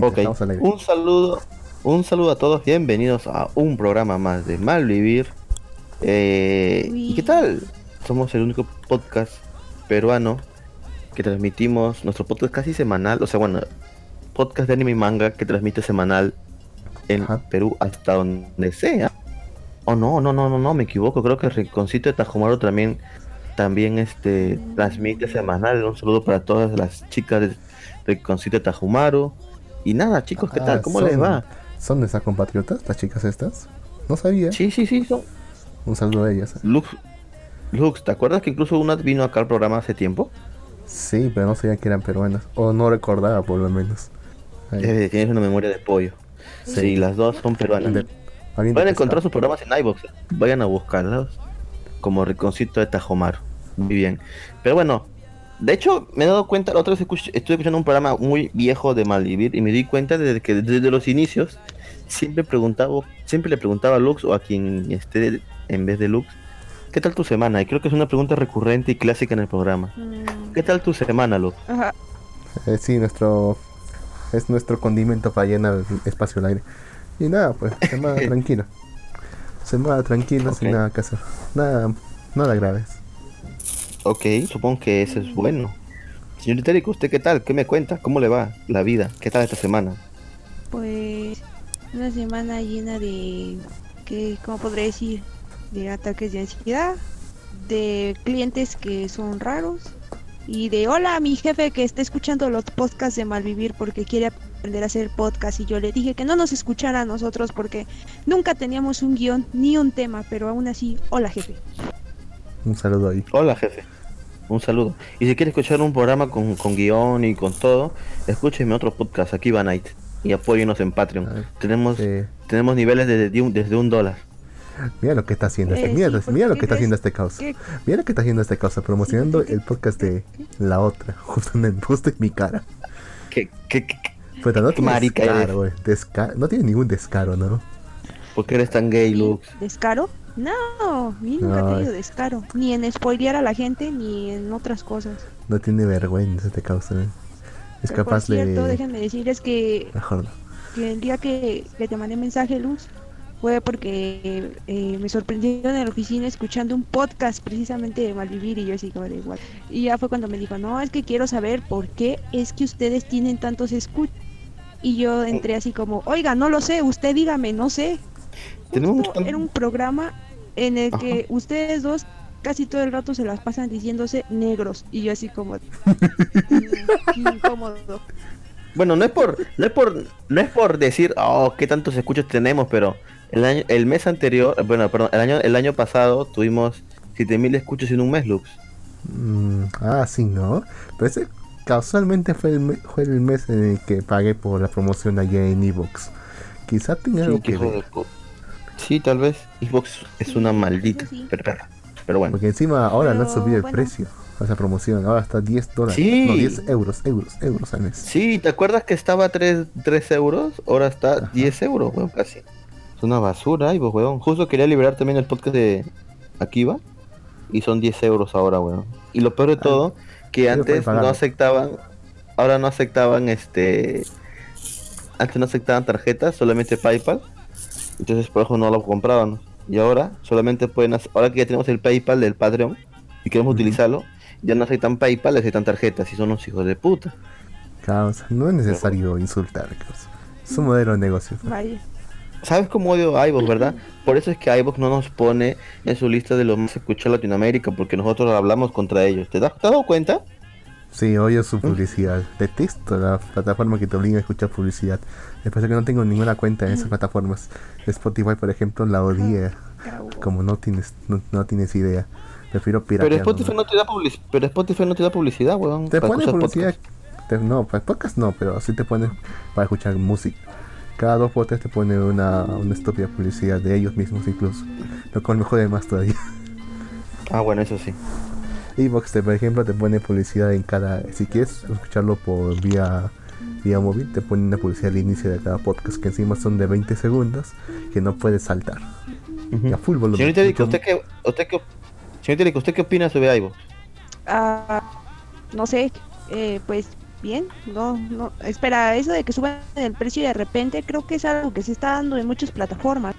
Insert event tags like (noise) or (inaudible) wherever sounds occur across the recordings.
ok, un saludo, un saludo a todos, bienvenidos a un programa más de Malvivir. Eh, ¿Y qué tal? Somos el único podcast peruano que transmitimos nuestro podcast casi semanal, o sea, bueno, podcast de anime y manga que transmite semanal en Perú hasta donde sea. Oh no, no, no, no, no, me equivoco, creo que Rinconcito de Tajomaru también también este transmite semanal. Un saludo para todas las chicas de Rinconcito de Tajumaru. Y nada, chicos, ¿qué tal? Ah, ¿Cómo les va? ¿Son nuestras compatriotas, las chicas estas? No sabía. Sí, sí, sí, son. Un saludo a ellas. Lux, Lux, ¿te acuerdas que incluso una vino acá al programa hace tiempo? Sí, pero no sabía que eran peruanas. O no recordaba, por lo menos. Eh, tienes una memoria de pollo. Sí, las dos son peruanas. Van a encontrar sus programas en iBox. Vayan a buscarlos. Como Riconcito de Tajomar. Muy bien. Pero bueno, de hecho, me he dado cuenta, la otra vez estoy escuchando un programa muy viejo de Malvivir y me di cuenta de que desde los inicios siempre preguntaba, siempre le preguntaba a Lux o a quien esté en vez de Lux, ¿qué tal tu semana? Y creo que es una pregunta recurrente y clásica en el programa. Mm. ¿Qué tal tu semana, Lux? Ajá. Eh, sí, nuestro es nuestro condimento para llenar el espacio al aire. Y nada, pues, semana (laughs) tranquila. Semana tranquila, sin nada que hacer. Nada, nada graves. Ok, supongo que eso es bueno. Señorita Erika, ¿usted qué tal? ¿Qué me cuenta? ¿Cómo le va la vida? ¿Qué tal esta semana? Pues una semana llena de, ¿qué, ¿cómo podría decir? De ataques de ansiedad, de clientes que son raros y de hola a mi jefe que está escuchando los podcasts de Malvivir porque quiere aprender a hacer podcast y yo le dije que no nos escuchara a nosotros porque nunca teníamos un guion ni un tema, pero aún así, hola jefe. Un saludo ahí. Hola jefe un saludo. Y si quiere escuchar un programa con, con guion y con todo, escúcheme otro podcast, aquí va Night. Y apóyenos en Patreon. Ah, tenemos tenemos niveles desde un, desde un dólar. Mira lo que está haciendo este, eh, mira, mira lo que está haciendo este caos. Mira lo que está haciendo este caos, promocionando el podcast de la otra, justo en el post de mi cara. ¿Qué, qué, qué, no tiene descaro, no tiene ningún descaro, ¿no? ¿Por qué eres tan gay, Lux? ¿Descaro? No, ni nunca he tenido descaro. Ni en spoilear a la gente, ni en otras cosas. No tiene vergüenza te causa. ¿eh? Es capaz por cierto, déjenme decirles que, Mejor que el día que, te mandé mensaje, Luz, fue porque eh, me sorprendió en la oficina escuchando un podcast precisamente de Malvivir y yo así como de igual. Y ya fue cuando me dijo, no, es que quiero saber por qué es que ustedes tienen tantos escuchos. Y yo entré así como, oiga, no lo sé, usted dígame, no sé. Tenemos Era un programa en el que ustedes dos casi todo el rato se las pasan diciéndose negros y yo así como (laughs) incómodo. Bueno, no es por no es por no es por decir, "Oh, qué tantos escuchos tenemos", pero el año el mes anterior, bueno, perdón, el año el año pasado tuvimos 7000 escuchos en un mes, Lux. Mm, ah, sí, ¿no? Pero ese casualmente fue el, mes, fue el mes en el que pagué por la promoción allá en Evox. Quizá tenga algo que ver. Sí, tal vez. Xbox es una maldita Pero, bueno. Porque encima ahora no ha subido el precio a esa promoción. Ahora está 10 dólares. No, 10 euros, euros, euros al mes. Sí, ¿te acuerdas que estaba 3, 3 euros? Ahora está 10 euros, weón, casi. Es una basura, Xbox, weón. Justo quería liberar también el podcast de Akiva. Y son 10 euros ahora, weón. Y lo peor de ah, todo, que antes no aceptaban. Ahora no aceptaban este. Antes no aceptaban tarjetas, solamente PayPal entonces por eso no lo compraban. Y ahora solamente pueden hacer, ahora que ya tenemos el PayPal del Patreon y queremos utilizarlo, ya no aceptan PayPal, aceptan tarjetas y son unos hijos de puta. no es necesario insultar, Es un modelo de negocio. ¿Sabes cómo odio a iVoox, verdad? Por eso es que iVoox no nos pone en su lista de los más escuchados en Latinoamérica, porque nosotros hablamos contra ellos. ¿Te, has dado cuenta? Sí, odio su publicidad. Detesto la plataforma que te obliga a escuchar publicidad. Después de que no tengo ninguna cuenta en esas plataformas. Spotify, por ejemplo, la odia. Como no tienes, no, tienes idea. Prefiero piratear. Pero Spotify no te da, publicidad pero Spotify no te da publicidad, weón. Te pone publicidad. no, para podcast no, pero sí te pone para escuchar música. Cada dos botes te pone una, una estúpida publicidad de ellos mismos incluso. Lo cual me jode más todavía. (laughs) Ah, bueno, eso sí. Evox, por ejemplo, te pone publicidad en cada. Si quieres escucharlo por vía vía móvil, te ponen una publicidad al inicio de cada podcast que encima son de 20 segundos que no puedes saltar. Y a full volumen. Señorita ¿usted qué, usted qué, ¿usted qué opina sobre iVoox? ah, no sé, eh, pues bien, no, no, espera, eso de que suban el precio de repente creo que es algo que se está dando en muchas plataformas.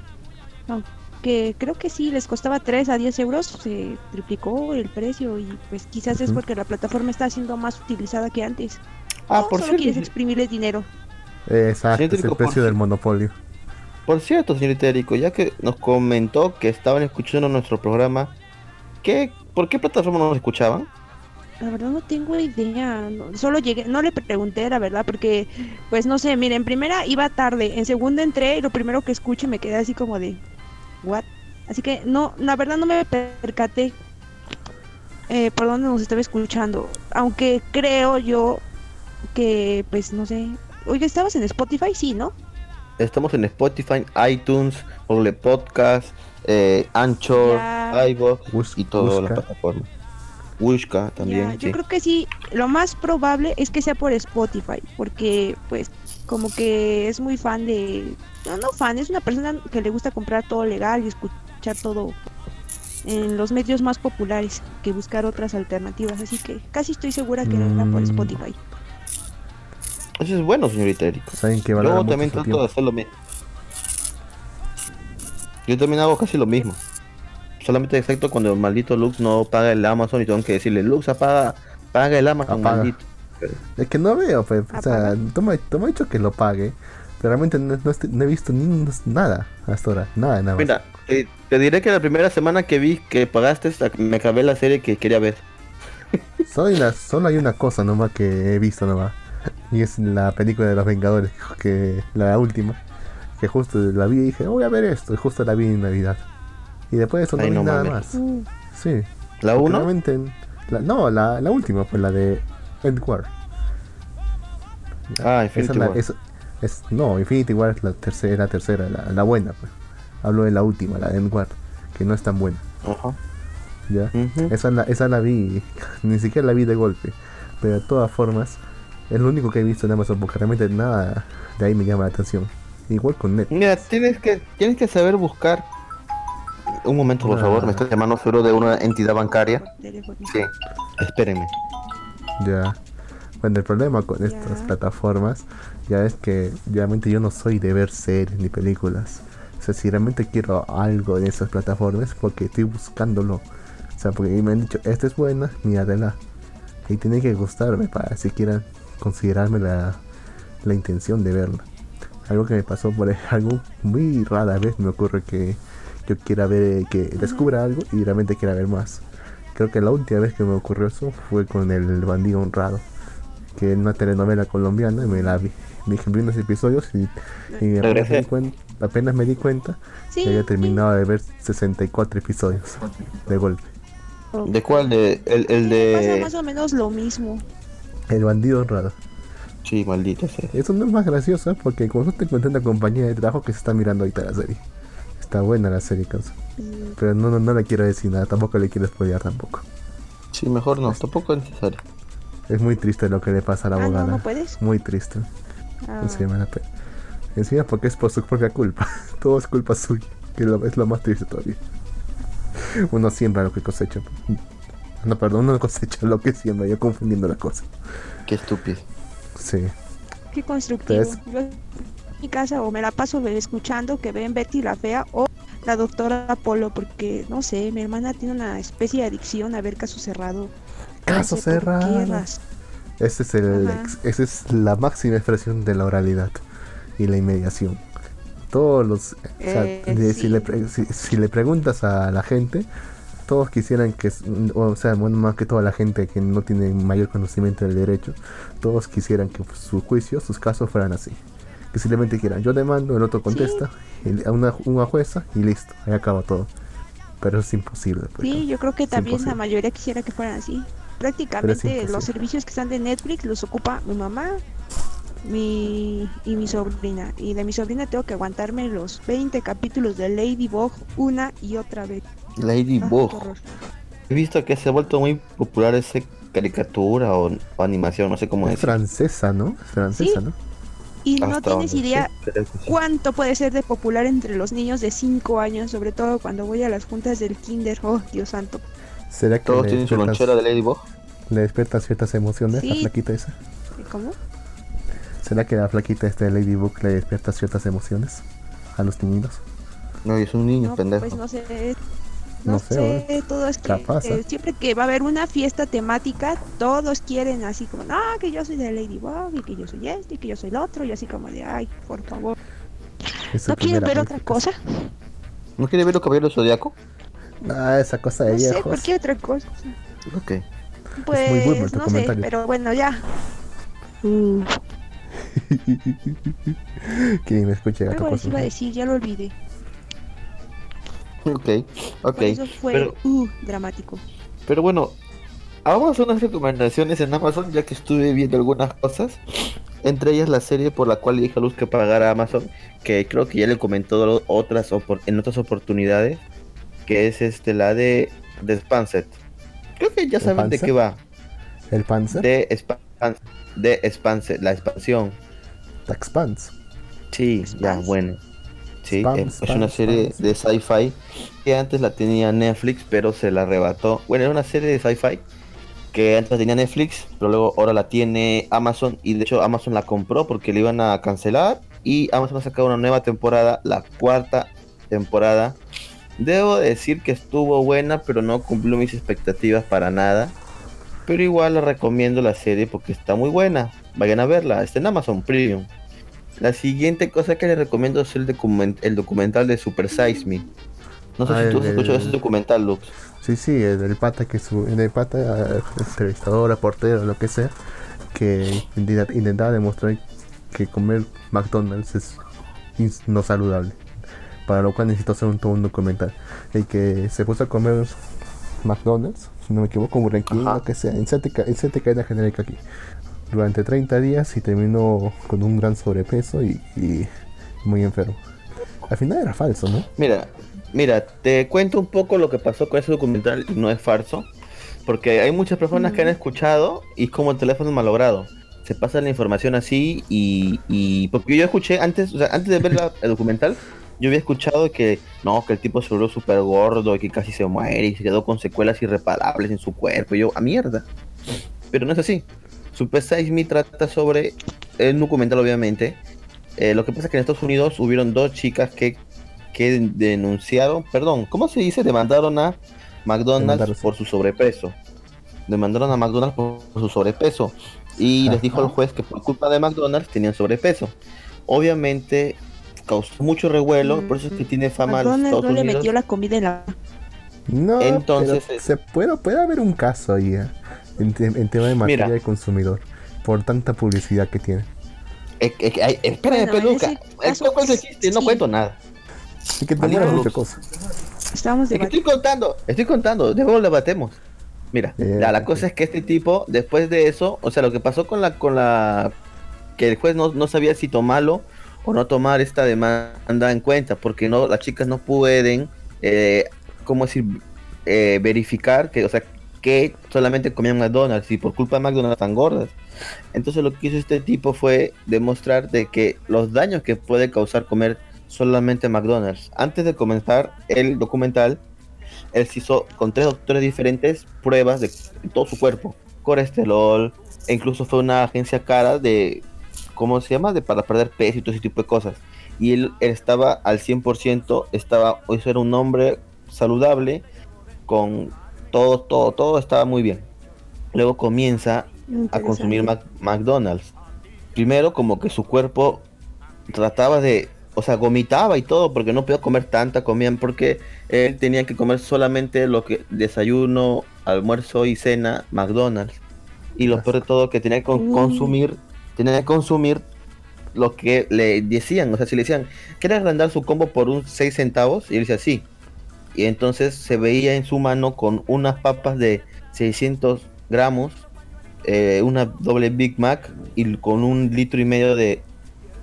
Aunque creo que sí, les costaba 3 a 10 euros, se triplicó el precio y pues quizás es porque la plataforma está siendo más utilizada que antes. Ah, por solo quieres exprimirles dinero. Exacto, es el precio del monopolio. Por cierto, señorita Erico, ya que nos comentó que estaban escuchando nuestro programa, ¿qué, ¿por qué plataforma no nos escuchaban? La verdad no tengo idea, solo llegué, no le pregunté la verdad, porque pues no sé, miren, en primera iba tarde, en segunda entré y lo primero que escuché me quedé así como de, ¿what? Así que no, la verdad no me percaté eh, por dónde nos estaba escuchando, aunque creo yo que pues no sé, oiga, ¿estabas en Spotify? Sí, ¿no? Estamos en Spotify, iTunes, Google Podcast, eh, Anchor, iVoox y todas las plataformas. Wishka también. Yo creo que sí, lo más probable es que sea por Spotify, porque pues como que es muy fan de... No, no fan, es una persona que le gusta comprar todo legal y escuchar todo en los medios más populares que buscar otras alternativas, así que casi estoy segura que era por mm. Spotify. Eso es bueno, señorita Erika. Yo también trato de hacer lo mismo. Yo también hago casi lo mismo solamente excepto cuando el maldito Lux no paga el Amazon y tengo que decirle, Lux apaga, paga el Amazon, maldito. Es que no veo, pues, o sea, toma, toma dicho que lo pague, pero realmente no, he visto ni nada hasta ahora, nada, nada. Mira, te, diré que la primera semana que vi que pagaste, me acabé la serie que quería ver. (laughs) solo, solo hay una cosa nomás que he visto nomás, y es la película de los Vengadores, que la última, que justo la vi y dije, voy a ver esto, y justo la vi en Navidad. Y después de eso no hay nada más. Uh. Sí. ¿La 1? no, la, la, última fue la de Endward. Ah, Infinity War. Es, no, Infinity War es la tercera, tercera, la, la buena, pues. Hablo de la última, la de Endward, que no es tan buena. Ajá. ¿Ya? esa, la, esa la vi, (laughs) ni siquiera la vi de golpe. Pero de todas formas, es lo único que he visto en Amazon, porque realmente nada de ahí me llama la atención. Igual con Netflix. Mira, tienes que, tienes que saber buscar un momento, por favor, me estoy llamando seguro de una entidad bancaria. Sí, espérenme. Ya. Bueno, el problema con estas plataformas ya es que realmente yo no soy de ver series ni películas. O sea, si realmente quiero algo de esas plataformas, porque estoy buscándolo. O sea, porque me han dicho, esta es buena, míratela. Y tiene que gustarme para siquiera considerarme la, la intención de verla. Algo que me pasó por algo muy rara vez me ocurre que yo quiera ver, que descubra algo y realmente quiera ver más. Creo que la última vez que me ocurrió eso fue con el bandido honrado, que en una telenovela colombiana me la vi. Me dije, vi unos episodios y, apenas, me di cuenta, apenas me di cuenta que había terminado de ver 64 episodios de golpe. ¿De cuál? De, el, el de... más o menos lo mismo. El bandido honrado. Sí, maldito sea. Eso no es más gracioso porque como no te encuentras en la compañía de trabajo que se está mirando ahorita la serie. Está buena la serie, causa. Pero no, no, no le quiero decir nada, tampoco le quiero spoilear tampoco. Sí, mejor no, tampoco es necesario. Es muy triste lo que le pasa a la ah, abogada. No, puedes? Muy triste. Ah. Encima porque es por su propia culpa. (laughs) Todo es culpa suya, que es lo más triste todavía. Uno siembra lo que cosecha. No, perdón, uno cosecha lo que siembra, yo confundiendo la cosa. Qué estúpido. Sí. Qué constructivo mi casa o me la paso escuchando que ven Betty la Fea o la doctora Apolo porque no sé, mi hermana tiene una especie de adicción a ver caso cerrado. Caso cerrado. Ese es el, esa es la máxima expresión de la oralidad y la inmediación. Todos los, eh, si, le, si, le preguntas a la gente, todos quisieran que, o sea, bueno, más que toda la gente que no tiene mayor conocimiento del derecho, todos quisieran que su juicio, sus casos fueran así que simplemente quieran. Yo demando, el otro contesta, a una, una, jueza y listo, ahí acaba todo. Pero es imposible. Pues, sí, yo creo que también la mayoría quisiera que fueran así. Prácticamente los servicios que están de Netflix los ocupa mi mamá mi y mi sobrina. Y de mi sobrina tengo que aguantarme los 20 capítulos de Ladybug una y otra vez. Ladybug. Ah, He visto que se ha vuelto muy popular esa caricatura o, animación, no sé cómo es. Es francesa, ¿no? Es francesa, ¿no? Y no tienes idea cuánto puede ser de popular entre los niños de 5 años, sobre todo cuando voy a las juntas del kinder. Oh, Dios santo. ¿Será que ¿Todos tienen su lonchera de Ladybug? ¿Le despiertan ciertas emociones la flaquita esa? ¿Cómo? ¿Será que la flaquita este Ladybug le despierta ciertas emociones a los niños? No, es un niño, pendejo. Pues no sé. No, sé, todo es que eh, siempre que va a haber una fiesta temática, todos quieren así como, no, que yo soy de Ladybug y que yo soy este y que yo soy el otro y así como de, ay, por favor. ¿No quieren ver otra cosa? ¿No quieren ver los caballeros zodiaco? Ah, esa cosa de no viejos. sé, cualquier otra cosa. Ok. Pues, muy bueno no sé, pero bueno, ya. (laughs) Uh. ¿Quién me escucha? Algo les iba a decir, ya lo olvidé. Ok, ok. eso fue pero, uh, dramático. Pero bueno, a unas recomendaciones en Amazon, ya que estuve viendo algunas cosas. Entre ellas la serie por la cual le dije a Luz que pagara Amazon, que creo que ya le comentó otras en otras oportunidades, que es este la de The Spanset. Creo que ya saben de qué va. ¿El Panzer? De, de Spanset, la expansión. The Expanse. Sí, ya, bueno. Sí, es, una serie de sci-fi que antes la tenía Netflix, pero se la arrebató. Bueno, era una serie de sci-fi que antes tenía Netflix, pero luego ahora la tiene Amazon y de hecho Amazon la compró porque le iban a cancelar y Amazon ha sacado una nueva temporada, la cuarta temporada. Debo decir que estuvo buena, pero no cumplió mis expectativas para nada. Pero igual la recomiendo la serie porque está muy buena. Vayan a verla, está en Amazon Premium. La siguiente cosa que les recomiendo es el, el documental de Super Size Me. No sé si ah, tú has escuchado ese documental, Lux. Sí, sí, el pata que su, el pata eh, entrevistador, portero, lo que sea, que intentaba demostrar que comer McDonald's es no saludable. Para lo cual necesito hacer un, todo un documental. El que se puso a comer McDonald's, si no me equivoco, Burger King, lo que sea, en siete, en cadena genérica aquí durante 30 días y terminó con un gran sobrepeso y, muy enfermo. Al final era falso, ¿no? Mira, mira, te cuento un poco lo que pasó con ese documental y no es falso. Porque hay muchas personas que han escuchado y es como el teléfono malogrado. Se pasa la información así y, y porque yo escuché antes, o sea, antes de ver el documental, yo había escuchado que no, que el tipo se volvió súper gordo y que casi se muere y se quedó con secuelas irreparables en su cuerpo. Y yo, a mierda. Pero no es así. Super Size Me trata sobre el documental, obviamente. Eh, lo que pasa es que en Estados Unidos hubieron dos chicas que, que denunciaron, perdón, ¿cómo se dice? Demandaron a McDonald's por su sobrepeso. Demandaron a McDonald's por, su sobrepeso. Y les dijo al juez que por culpa de McDonald's tenían sobrepeso. Obviamente causó mucho revuelo, por eso es que tiene fama McDonald's no le metió la comida en la... No, entonces se puede, puede haber un caso ahí. ¿eh? En, tema de materia de consumidor por tanta publicidad que tiene. Eh, eh, eh, espérame, peluca. no cuento nada. Es que tenemos muchas cosas. Estamos estoy contando, estoy contando, luego lo debatemos. Mira, la, cosa es que este tipo, después de eso, o sea, lo que pasó con la, con la, que el juez no, no sabía si tomarlo o no tomar esta demanda en cuenta, porque no, las chicas no pueden, eh, ¿cómo decir? verificar que, o sea, que solamente comían McDonald's y por culpa de McDonald's están gordas. Entonces lo que hizo este tipo fue demostrar de que los daños que puede causar comer solamente McDonald's. Antes de comenzar el documental, él se hizo con tres doctores diferentes pruebas de todo su cuerpo, colesterol, e incluso fue una agencia cara de, ¿cómo se llama? De para perder peso y todo ese tipo de cosas. Y él, estaba al 100%, estaba, eso era un hombre saludable, con todo, todo, todo estaba muy bien. Luego comienza a consumir McDonald's. Primero como que su cuerpo trataba de, o sea, vomitaba y todo porque no podía comer tanta comida porque él tenía que comer solamente lo que desayuno, almuerzo y cena McDonald's. Y lo peor de todo que tenía que consumir, tenía que consumir lo que le decían, o sea, si le decían, ¿quieres agrandar su combo por un 6 centavos? Y él decía, sí y entonces se veía en su mano con unas papas de 600 gramos, eh, una doble Big Mac y con un litro y medio de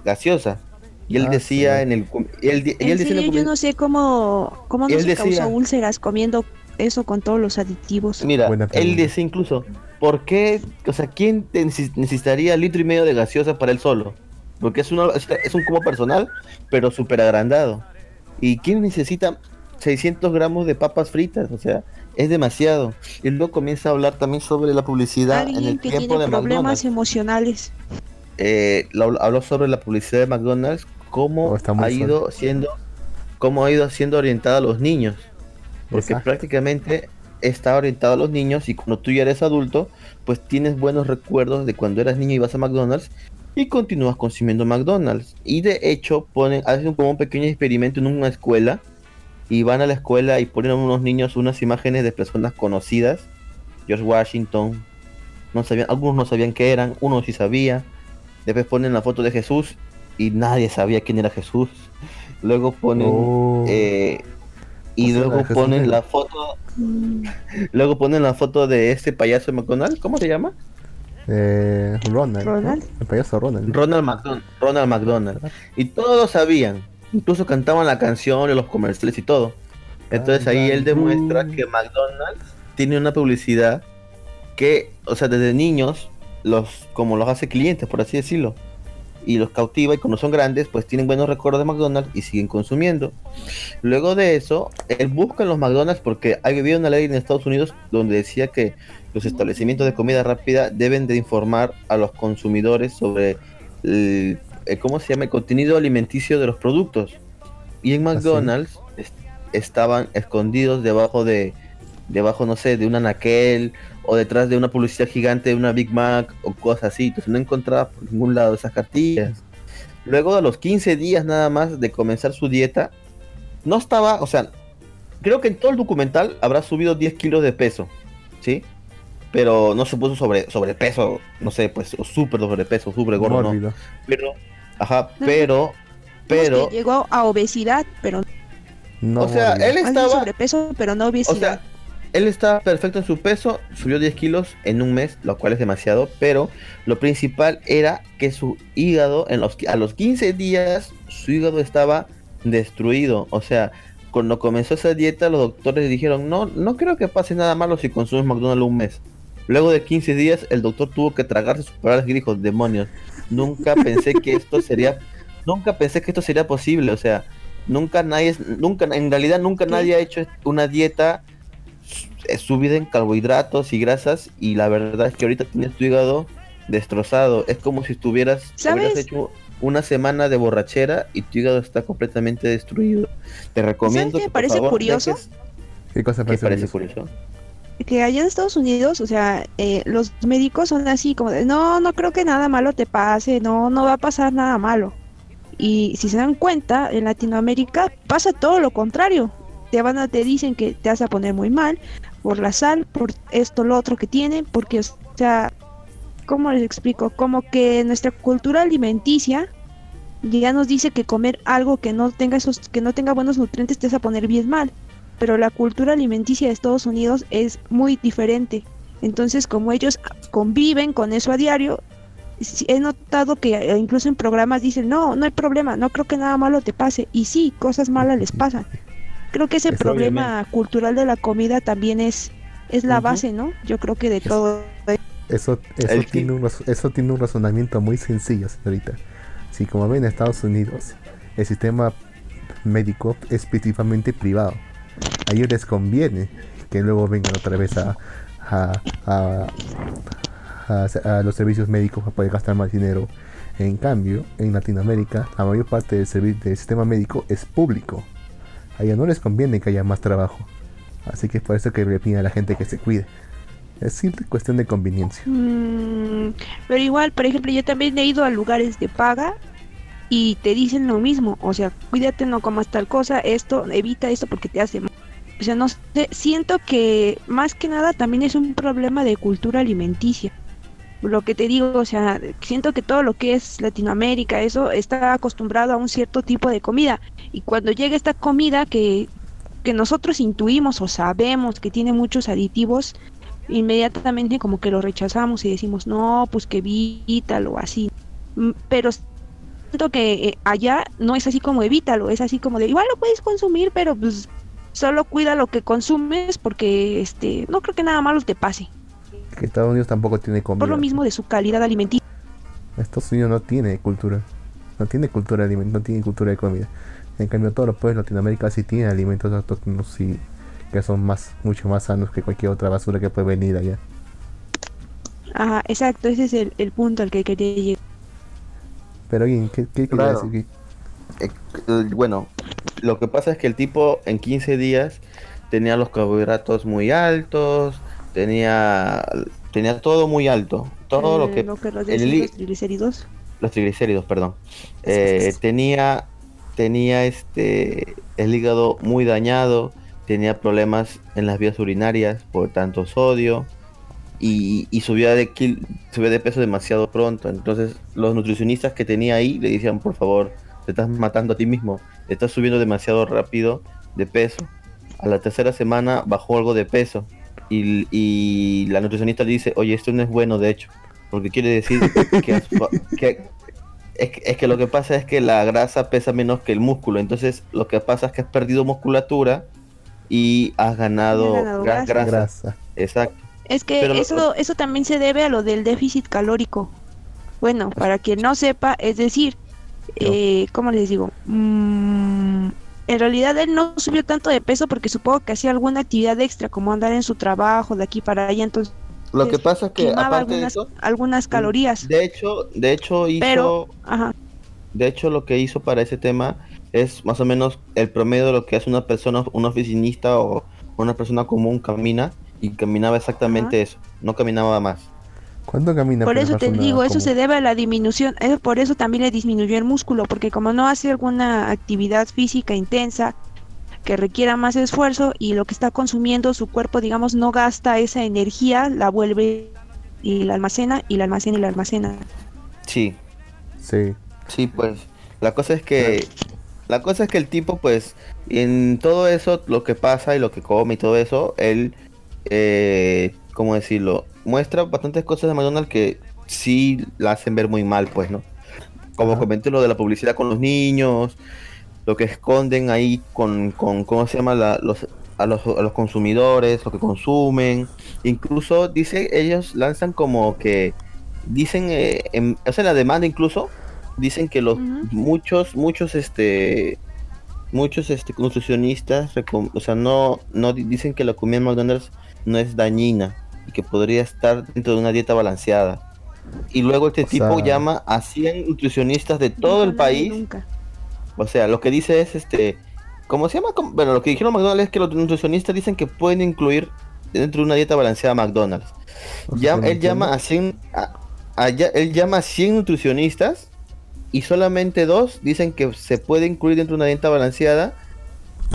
gaseosa. Y él ah, decía en el... Él, él yo no sé cómo, cómo no se causa úlceras comiendo eso con todos los aditivos. Mira, él decía incluso, ¿por qué? O sea, ¿quién necesitaría litro y medio de gaseosa para él solo? Porque es, uno, es un como personal, pero súper agrandado. ¿Y quién necesita 600 gramos de papas fritas, o sea, es demasiado. Y luego comienza a hablar también sobre la publicidad en el que tiempo tiene problemas emocionales. Eh, habló sobre la publicidad de McDonald's, cómo oh, ha ido siendo, cómo ha ido siendo orientada a los niños. Porque prácticamente está orientado a los niños y cuando tú ya eres adulto, pues tienes buenos recuerdos de cuando eras niño y vas a McDonald's y continúas consumiendo McDonald's. Y de hecho ponen, hacen como un pequeño experimento en una escuela y van a la escuela y ponen a unos niños unas imágenes de personas conocidas. George Washington, no sabían, algunos no sabían qué eran, uno sí sabía. Después ponen la foto de Jesús y nadie sabía quién era Jesús. (laughs) Luego ponen oh. eh, y luego ponen la foto (laughs) luego ponen la foto de este payaso McDonald, ¿cómo se llama? Eh, Ronald. El payaso Ronald. Ronald McDonald. Ronald McDonald. Y todos sabían. Incluso cantaban la canción y los comerciales y todo. Entonces ahí él demuestra que McDonald's tiene una publicidad que, o sea, desde niños, los como los hace clientes, por así decirlo y los cautiva y cuando son grandes pues tienen buenos recuerdos de McDonald's y siguen consumiendo. Luego de eso, él busca en los McDonald's porque había una ley en Estados Unidos donde decía que los establecimientos de comida rápida deben de informar a los consumidores sobre el, ¿cómo se llama? el contenido alimenticio de los productos. Y en ¿Ah, McDonald's estaban escondidos debajo de debajo no sé, de un anaquel o detrás de una publicidad gigante de una Big Mac o cosas así. Entonces no encontraba por ningún lado esas cartillas. Luego de los 15 días nada más de comenzar su dieta, no estaba, o sea, creo que en todo el documental habrá subido 10 kilos de peso, ¿sí? Pero no se puso sobre sobrepeso, no sé, pues súper sobrepeso, súper gordo, ¿no? Pero, ajá, pero, pero... llegó a obesidad, pero... No o sea, él estaba... Sobrepeso, pero no obesidad él está perfecto en su peso, subió 10 kilos en un mes, lo cual es demasiado, pero lo principal era que su hígado, en los, a los 15 días, su hígado estaba destruido. O sea, cuando comenzó esa dieta, los doctores dijeron, no, no creo que pase nada malo si consumes McDonald's un mes. Luego de 15 días, el doctor tuvo que tragarse sus palabras y dijo, demonios, nunca pensé que esto sería, nunca pensé que esto sería posible. O sea, nunca nadie, nunca, en realidad nunca nadie ha hecho una dieta subida en carbohidratos y grasas y la verdad es que ahorita tienes tu hígado destrozado. Es como si estuvieras hubieras hecho una semana de borrachera y tu hígado está completamente destruido. Te recomiendo que parece curioso? ¿Qué cosa parece, curioso? Que allá en Estados Unidos, o sea, eh, los médicos son así como de, no, no creo que nada malo te pase, no, no va a pasar nada malo. Y si se dan cuenta, en Latinoamérica pasa todo lo contrario te van a, te dicen que te vas a poner muy mal por la sal, por esto, lo otro que tiene, porque, o sea, ¿cómo les explico? Como que nuestra cultura alimenticia ya nos dice que comer algo que no tenga esos, que no tenga buenos nutrientes te vas a poner bien mal. Pero la cultura alimenticia de Estados Unidos es muy diferente. Entonces, como ellos conviven con eso a diario, he notado que eh, incluso en programas dicen, no, no hay problema, no creo que nada malo te pase. Y sí, cosas malas les pasan. Creo que ese problema cultural de la comida también es, es la base, ¿no? Yo creo que de todo. Eso, eso, tiene un, eso tiene un razonamiento muy sencillo, señorita. Si como ven en Estados Unidos, el sistema médico es principalmente privado. A ellos les conviene que luego vengan otra vez a, a, a, los servicios médicos para poder gastar más dinero. En cambio, en Latinoamérica, la mayor parte del, del sistema médico es público a ellos no les conviene que haya más trabajo. Así que es por eso que le piden a la gente que se cuide. Es simple cuestión de conveniencia. Mm, pero igual, por ejemplo, yo también he ido a lugares de paga y te dicen lo mismo. O sea, cuídate, no comas tal cosa, esto, evita esto porque te hace mal. O sea, no sé, siento que más que nada también es un problema de cultura alimenticia lo que te digo, o sea, siento que todo lo que es Latinoamérica, eso está acostumbrado a un cierto tipo de comida. Y cuando llega esta comida que, que nosotros intuimos o sabemos que tiene muchos aditivos, inmediatamente como que lo rechazamos y decimos, no, pues que evítalo, así. Mm, pero siento que eh, allá no es así como evítalo, es así como de, igual lo puedes consumir, pero pues solo cuida lo que consumes porque este no creo que nada malo te pase que Estados Unidos tampoco tiene comida. Por lo mismo de su calidad alimenticia. Estados Unidos no tiene cultura. No tiene cultura de no tiene cultura de comida. En cambio, todos los pueblos de Latinoamérica sí tienen alimentos autóctonos y que son más, mucho más sanos que cualquier otra basura que puede venir allá. Ajá, exacto, ese es el, punto al que quería llegar. Pero bien, ¿qué, qué quería decir? Eh, bueno, lo que pasa es que el tipo en 15 días tenía los carbohidratos muy altos, tenía tenía todo muy alto, todo lo eh, que, los triglicéridos, los triglicéridos, perdón, eh, tenía tenía este el hígado muy dañado, tenía problemas en las vías urinarias por tanto sodio y, y subía de subía de peso demasiado pronto, entonces los nutricionistas que tenía ahí le decían por favor te estás matando a ti mismo, estás subiendo demasiado rápido de peso. A la tercera semana bajó algo de peso y, la nutricionista le dice, oye, esto no es bueno de hecho, porque quiere decir que, es, que lo que pasa es que la grasa pesa menos que el músculo, entonces lo que pasa es que has perdido musculatura y has ganado, grasa. Exacto. Es que eso, eso también se debe a lo del déficit calórico. Bueno, para quien no sepa, es decir, eh, ¿cómo les digo? Mm, en realidad él no subió tanto de peso porque supongo que hacía alguna actividad extra, como andar en su trabajo de aquí para allá, entonces lo que pasa es que algunas, algunas calorías. De hecho, de hecho hizo Pero, De hecho lo que hizo para ese tema es más o menos el promedio de lo que hace una persona, un oficinista o una persona común camina y caminaba exactamente eso, no caminaba más. ¿Cuándo camina? Por eso te digo, eso se debe a la disminución, eh, por eso también le disminuyó el músculo, porque como no hace alguna actividad física intensa que requiera más esfuerzo y lo que está consumiendo su cuerpo, digamos, no gasta esa energía, la vuelve y la almacena y la almacena y la almacena. Sí. Sí. Sí, pues la cosa es que la cosa es que el tipo pues en todo eso lo que pasa y lo que come y todo eso, él eh, ¿cómo decirlo? Muestra bastantes cosas de McDonald's que sí la hacen ver muy mal, pues, ¿no? Como comenté lo de la publicidad con los niños, lo que esconden ahí con, con ¿cómo se llama? los, a, los, a los consumidores, lo que consumen. Incluso, dice, ellos lanzan como que, dicen, eh, en, o sea, la demanda incluso, dicen que los muchos, muchos, este, muchos, este, nutricionistas, o sea, no, no dicen que la comida en McDonald's no es dañina y que podría estar dentro de una dieta balanceada. Y luego este tipo llama a 100 nutricionistas de todo el país. O sea, lo que dice es este, ¿cómo se llama? Bueno, lo que dijeron McDonald's es que los nutricionistas dicen que pueden incluir dentro de una dieta balanceada McDonald's. Ya, él llama a 100 él llama a 100 nutricionistas y solamente dos dicen que se puede incluir dentro de una dieta balanceada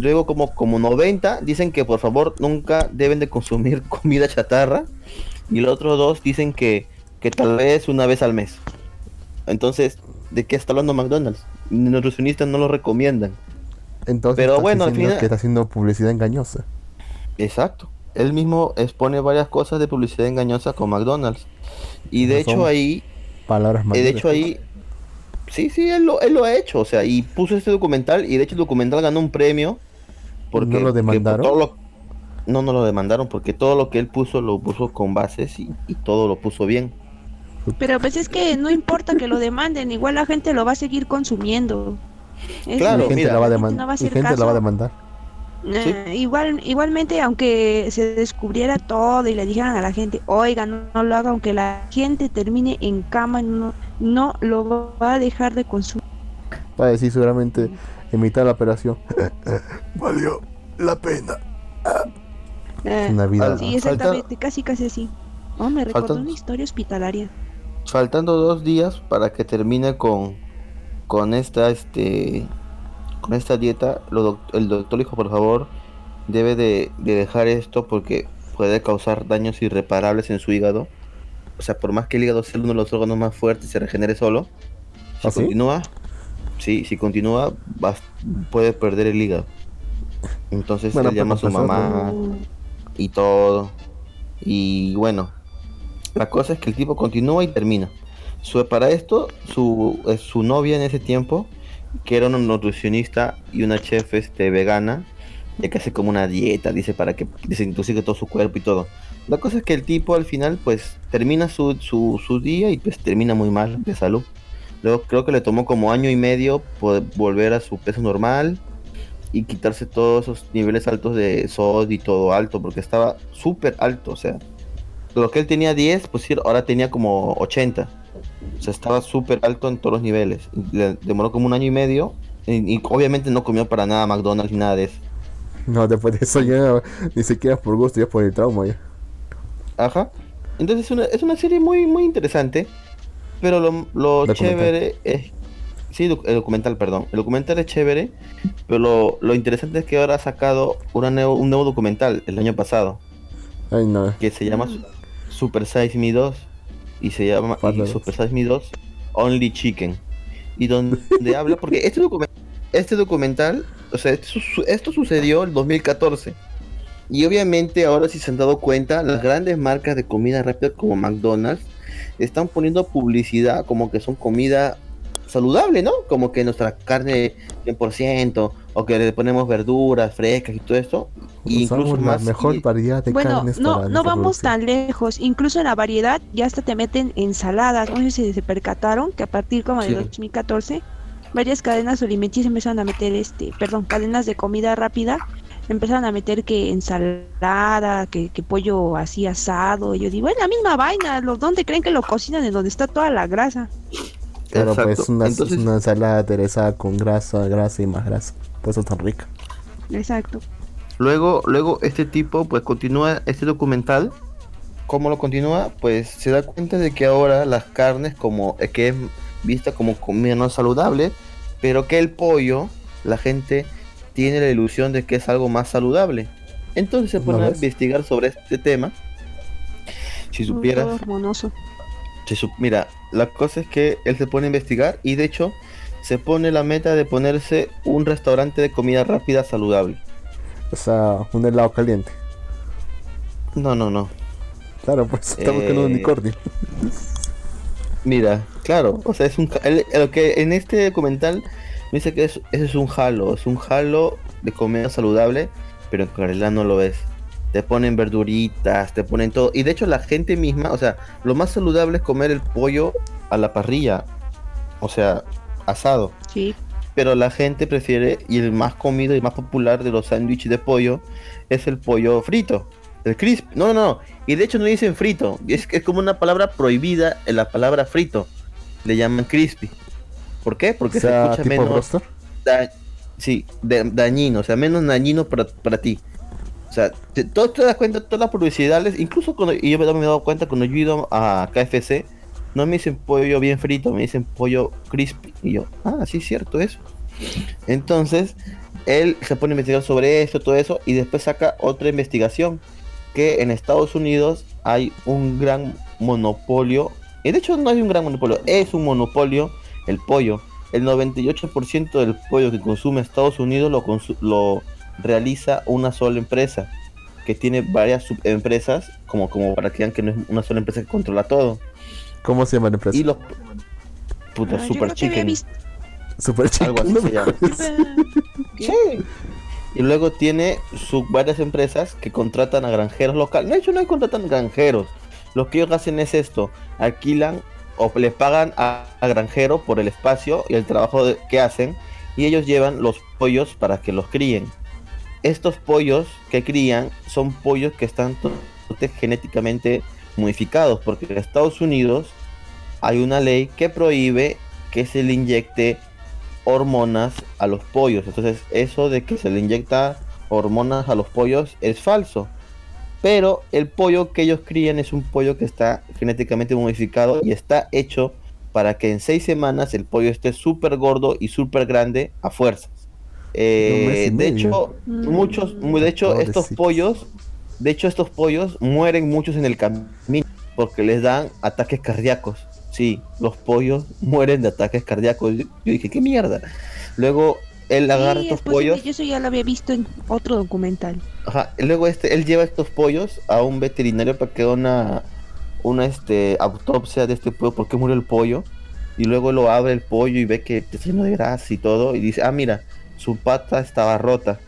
Luego como, como 90 dicen que por favor nunca deben de consumir (laughs) comida chatarra. Y los otros dos dicen que, que tal vez una vez al mes. Entonces, ¿de qué está hablando McDonald's? Nutricionistas no lo recomiendan. Entonces, pero bueno, al final... que está haciendo publicidad engañosa. Exacto. Él mismo expone varias cosas de publicidad engañosa con McDonald's. Y de hecho ahí... Palabras más. De hecho ahí Sí, sí, él lo, él lo ha hecho, o sea, y puso este documental y de hecho el documental ganó un premio. Porque, ¿No lo demandaron? no, no lo demandaron porque todo lo que él puso lo puso con bases y, todo lo puso bien. Pero pues es que no importa que lo demanden, igual la gente lo va a seguir consumiendo. claro, la gente la va a demandar. gente la va a demandar. Eh, igual, igualmente, aunque se descubriera todo y le dijeran a la gente, oiga, no, lo haga, aunque la gente termine en cama, no, no lo va a dejar de consumir. Va a decir seguramente en mitad de la operación, (laughs) valió la pena. Eh, una vida. Sí, exactamente, casi casi así. Oh, me recordó una historia hospitalaria. Faltando dos días para que termine con, con esta, este, con esta dieta, el doctor dijo, por favor, debe de, dejar esto porque puede causar daños irreparables en su hígado. O sea, por más que el hígado sea uno de los órganos más fuertes y se regenere solo, si ¿Ah, continúa, sí, si continúa, puede perder el hígado. Entonces él llama a su mamá y todo. Y bueno, la cosa es que el tipo continúa y termina. Su, para esto, su, su novia en ese tiempo que era una nutricionista y una chef este, vegana, ya que hace como una dieta, dice, para que desintoxique todo su cuerpo y todo. La cosa es que el tipo al final pues termina su, su, su día y pues termina muy mal de salud. Luego creo que le tomó como año y medio poder volver a su peso normal y quitarse todos esos niveles altos de SOD y todo alto, porque estaba súper alto, o sea, lo que él tenía 10, pues ahora tenía como 80. O sea, estaba súper alto en todos los niveles. Le demoró como un año y medio y, obviamente no comió para nada McDonald's ni nada de eso. No, después de eso ya ni siquiera por gusto, ya por el trauma ya. Ajá. Entonces es una, es una serie muy, muy interesante. Pero lo, lo chévere es Sí, el documental, perdón. El documental es chévere, pero lo, interesante es que ahora ha sacado un nuevo documental el año pasado. Ay, no. Que se llama Super Size Me 2. Y se llama Super Size Me 2 Only Chicken. Y donde (laughs) habla, porque este, este documental, o sea, esto, esto sucedió en 2014. Y obviamente ahora si se han dado cuenta, las grandes marcas de comida rápida como McDonald's están poniendo publicidad como que son comida saludable, ¿no? Como que nuestra carne 100% o que le ponemos verduras frescas y todo esto. incluso más mejor variedad de bueno, no, no vamos tan lejos. Incluso en la variedad ya hasta te meten ensaladas. No sé si se percataron que a partir como de 2014 varias cadenas alimenticias empezaron a meter este, perdón, cadenas de comida rápida empezaron a meter que ensalada, que, que pollo así asado. Y yo digo, es la misma vaina. ¿Dónde creen que lo cocinan? En donde está toda la grasa. Claro, pues una, una ensalada aderezada con grasa, grasa y más grasa. Pues eso tan rica. Exacto. Luego, luego este tipo pues continúa este documental. ¿Cómo lo continúa? Pues se da cuenta de que ahora las carnes como eh, que es vista como comida no saludable, pero que el pollo, la gente tiene la ilusión de que es algo más saludable. Entonces se pone a investigar sobre este tema. Si supieras. Mira, la cosa es que él se pone a investigar y de hecho se pone la meta de ponerse un restaurante de comida rápida saludable. O sea, un helado caliente. No, no, no. Claro, pues estamos buscando un eh, unicornio. Mira, claro, o sea, es un lo que en este documental me dice que es, es un halo, es un halo de comida saludable, pero en realidad no lo es te ponen verduritas, te ponen todo. Y de hecho la gente misma, o sea, lo más saludable es comer el pollo a la parrilla, o sea, asado. Sí. Pero la gente prefiere, y el más comido y más popular de los sándwiches de pollo es el pollo frito. El crisp. No, no, no. Y de hecho no dicen frito. Es, es como una palabra prohibida en la palabra frito. Le llaman crispy. ¿Por qué? Porque se escucha menos... sí, dañino, o sea, menos dañino para, para ti. O sea, todo, te das cuenta, todas las publicidades, incluso cuando y yo me he dado cuenta cuando yo he ido a KFC, no me dicen pollo bien frito, me dicen pollo crispy. Y yo, ah, sí, cierto eso. Entonces, él se pone a investigar sobre esto, todo eso, y después saca otra investigación, que en Estados Unidos hay un gran monopolio, y de hecho no hay un gran monopolio, es un monopolio el pollo. El 98% del pollo que consume Estados Unidos lo, lo realiza una sola empresa que tiene varias subempresas, como, como para que vean que no es una sola empresa que controla todo. ¿Cómo se llama la empresa? Y los puta ah, Super Chicken. Super Chicken. Algo así se llama. sí. Y luego tiene sus varias empresas que contratan a granjeros locales. De hecho, no contratan granjeros. Lo que ellos hacen es esto: alquilan o les pagan a, granjero por el espacio y el trabajo que hacen. Y ellos llevan los pollos para que los críen estos pollos que crían son pollos que están genéticamente modificados, porque en Estados Unidos hay una ley que prohíbe que se le inyecte hormonas a los pollos. Entonces, eso de que se le inyecta hormonas a los pollos es falso. Pero el pollo que ellos crían es un pollo que está genéticamente modificado y está hecho para que en seis semanas el pollo esté súper gordo y súper grande a fuerza. Eh, de hecho, muchos, de hecho, estos pollos, de hecho, estos pollos mueren muchos en el camino porque les dan ataques cardíacos. Sí, los pollos mueren de ataques cardíacos. Yo, dije, ¿qué mierda? Luego él agarra estos pollos. Eso ya lo había visto en otro documental. Ajá, luego este, él lleva estos pollos a un veterinario para que haga una, una este, autopsia de este pollo, porque murió el pollo. Y luego lo abre el pollo y ve que está lleno de grasa y todo. Y dice, ah, mira, su pata estaba rota.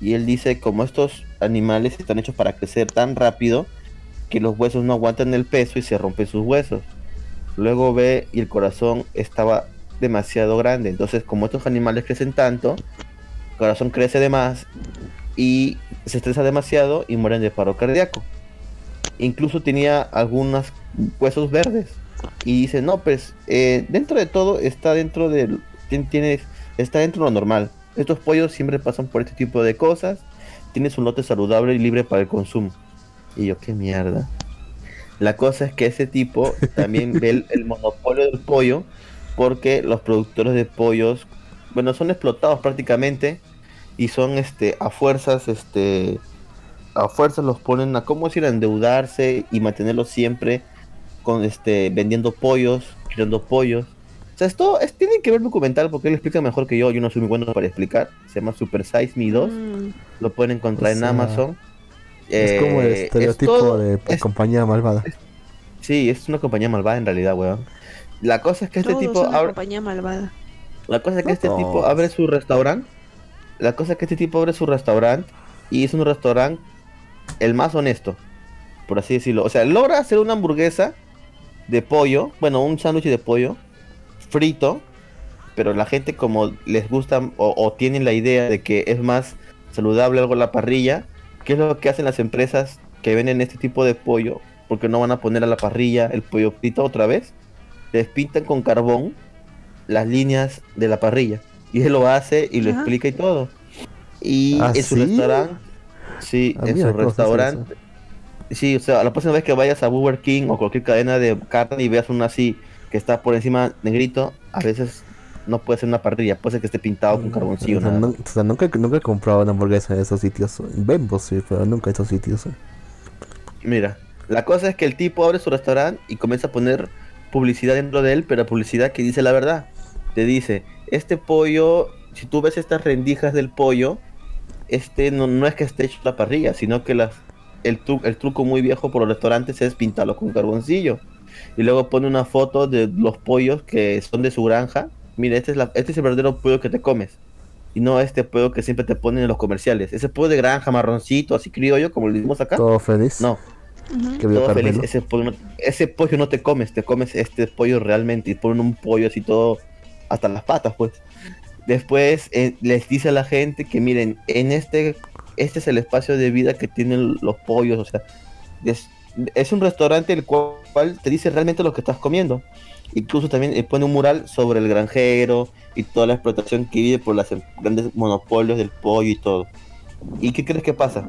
Y él dice, como estos animales están hechos para crecer tan rápido, que los huesos no aguantan el peso y se rompen sus huesos. Luego ve y el corazón estaba demasiado grande. Entonces, como estos animales crecen tanto, corazón crece de más y se estresa demasiado y mueren de paro cardíaco. Incluso tenía algunos huesos verdes. Y dice, no, pues eh, dentro de todo está dentro. Tiene, está dentro de lo normal. Estos pollos siempre pasan por este tipo de cosas. Tienes un lote saludable y libre para el consumo. Y yo, qué mierda. La cosa es que ese tipo también (laughs) ve el, monopolio del pollo porque los productores de pollos, bueno, son explotados prácticamente y son este a fuerzas este a fuerzas los ponen a cómo decir a endeudarse y mantenerlos siempre con este vendiendo pollos, criando pollos. O sea, esto es, tiene que ver documental porque él explica mejor que yo, yo no soy muy bueno para explicar. Se llama Super Size Me 2. Mm. Lo pueden encontrar en Amazon. Es como el eh, estereotipo de compañía malvada. sí, es una compañía malvada en realidad, weón. La cosa es que este tipo abre. compañía malvada. La cosa es que este tipo abre su restaurante. La cosa es que este tipo abre su restaurante y es un restaurante el más honesto, por así decirlo. O sea, logra hacer una hamburguesa de pollo, bueno, un sándwich de pollo frito, pero la gente como les gusta o, o, tienen la idea de que es más saludable algo en la parrilla, ¿qué es lo que hacen las empresas que venden este tipo de pollo? Porque no van a poner a la parrilla el pollo frito otra vez. Les pintan con carbón las líneas de la parrilla. Y él lo hace y lo explica y todo. Y ¿Ah, en su restaurante, sí, en su restaurante, sí, o sea, la próxima vez que vayas a Burger King o cualquier cadena de carne y veas una así que está por encima negrito, a veces no puede ser una parrilla, puede ser que esté pintado con carboncillo. O sea, nunca, nunca he comprado una hamburguesa en esos sitios. Vemos, sí, pero nunca en esos sitios. Mira, la cosa es que el tipo abre su restaurante y comienza a poner publicidad dentro de él, pero publicidad que dice la verdad. Te dice, este pollo, si tú ves estas rendijas del pollo, este no, no es que esté hecho la parrilla, sino que las, el, el truco muy viejo por los restaurantes es pintarlo con carboncillo. Y luego pone una foto de los pollos que son de su granja. Mira, este es, la, este es el verdadero pollo que te comes. Y no este pollo que siempre te ponen en los comerciales. Ese pollo de granja, marroncito, así criollo, como lo dimos acá. Todo feliz. No. Todo feliz. Ese pollo, no, ese pollo no te comes, te comes este pollo realmente. Y ponen un pollo así todo, hasta las patas, pues. Después eh, les dice a la gente que miren, en este, este es el espacio de vida que tienen los pollos, o sea, es, un restaurante el cual te dice realmente lo que estás comiendo. Incluso también eh, pone un mural sobre el granjero y toda la explotación que vive por los grandes monopolios del pollo y todo. ¿Y qué crees que pasa?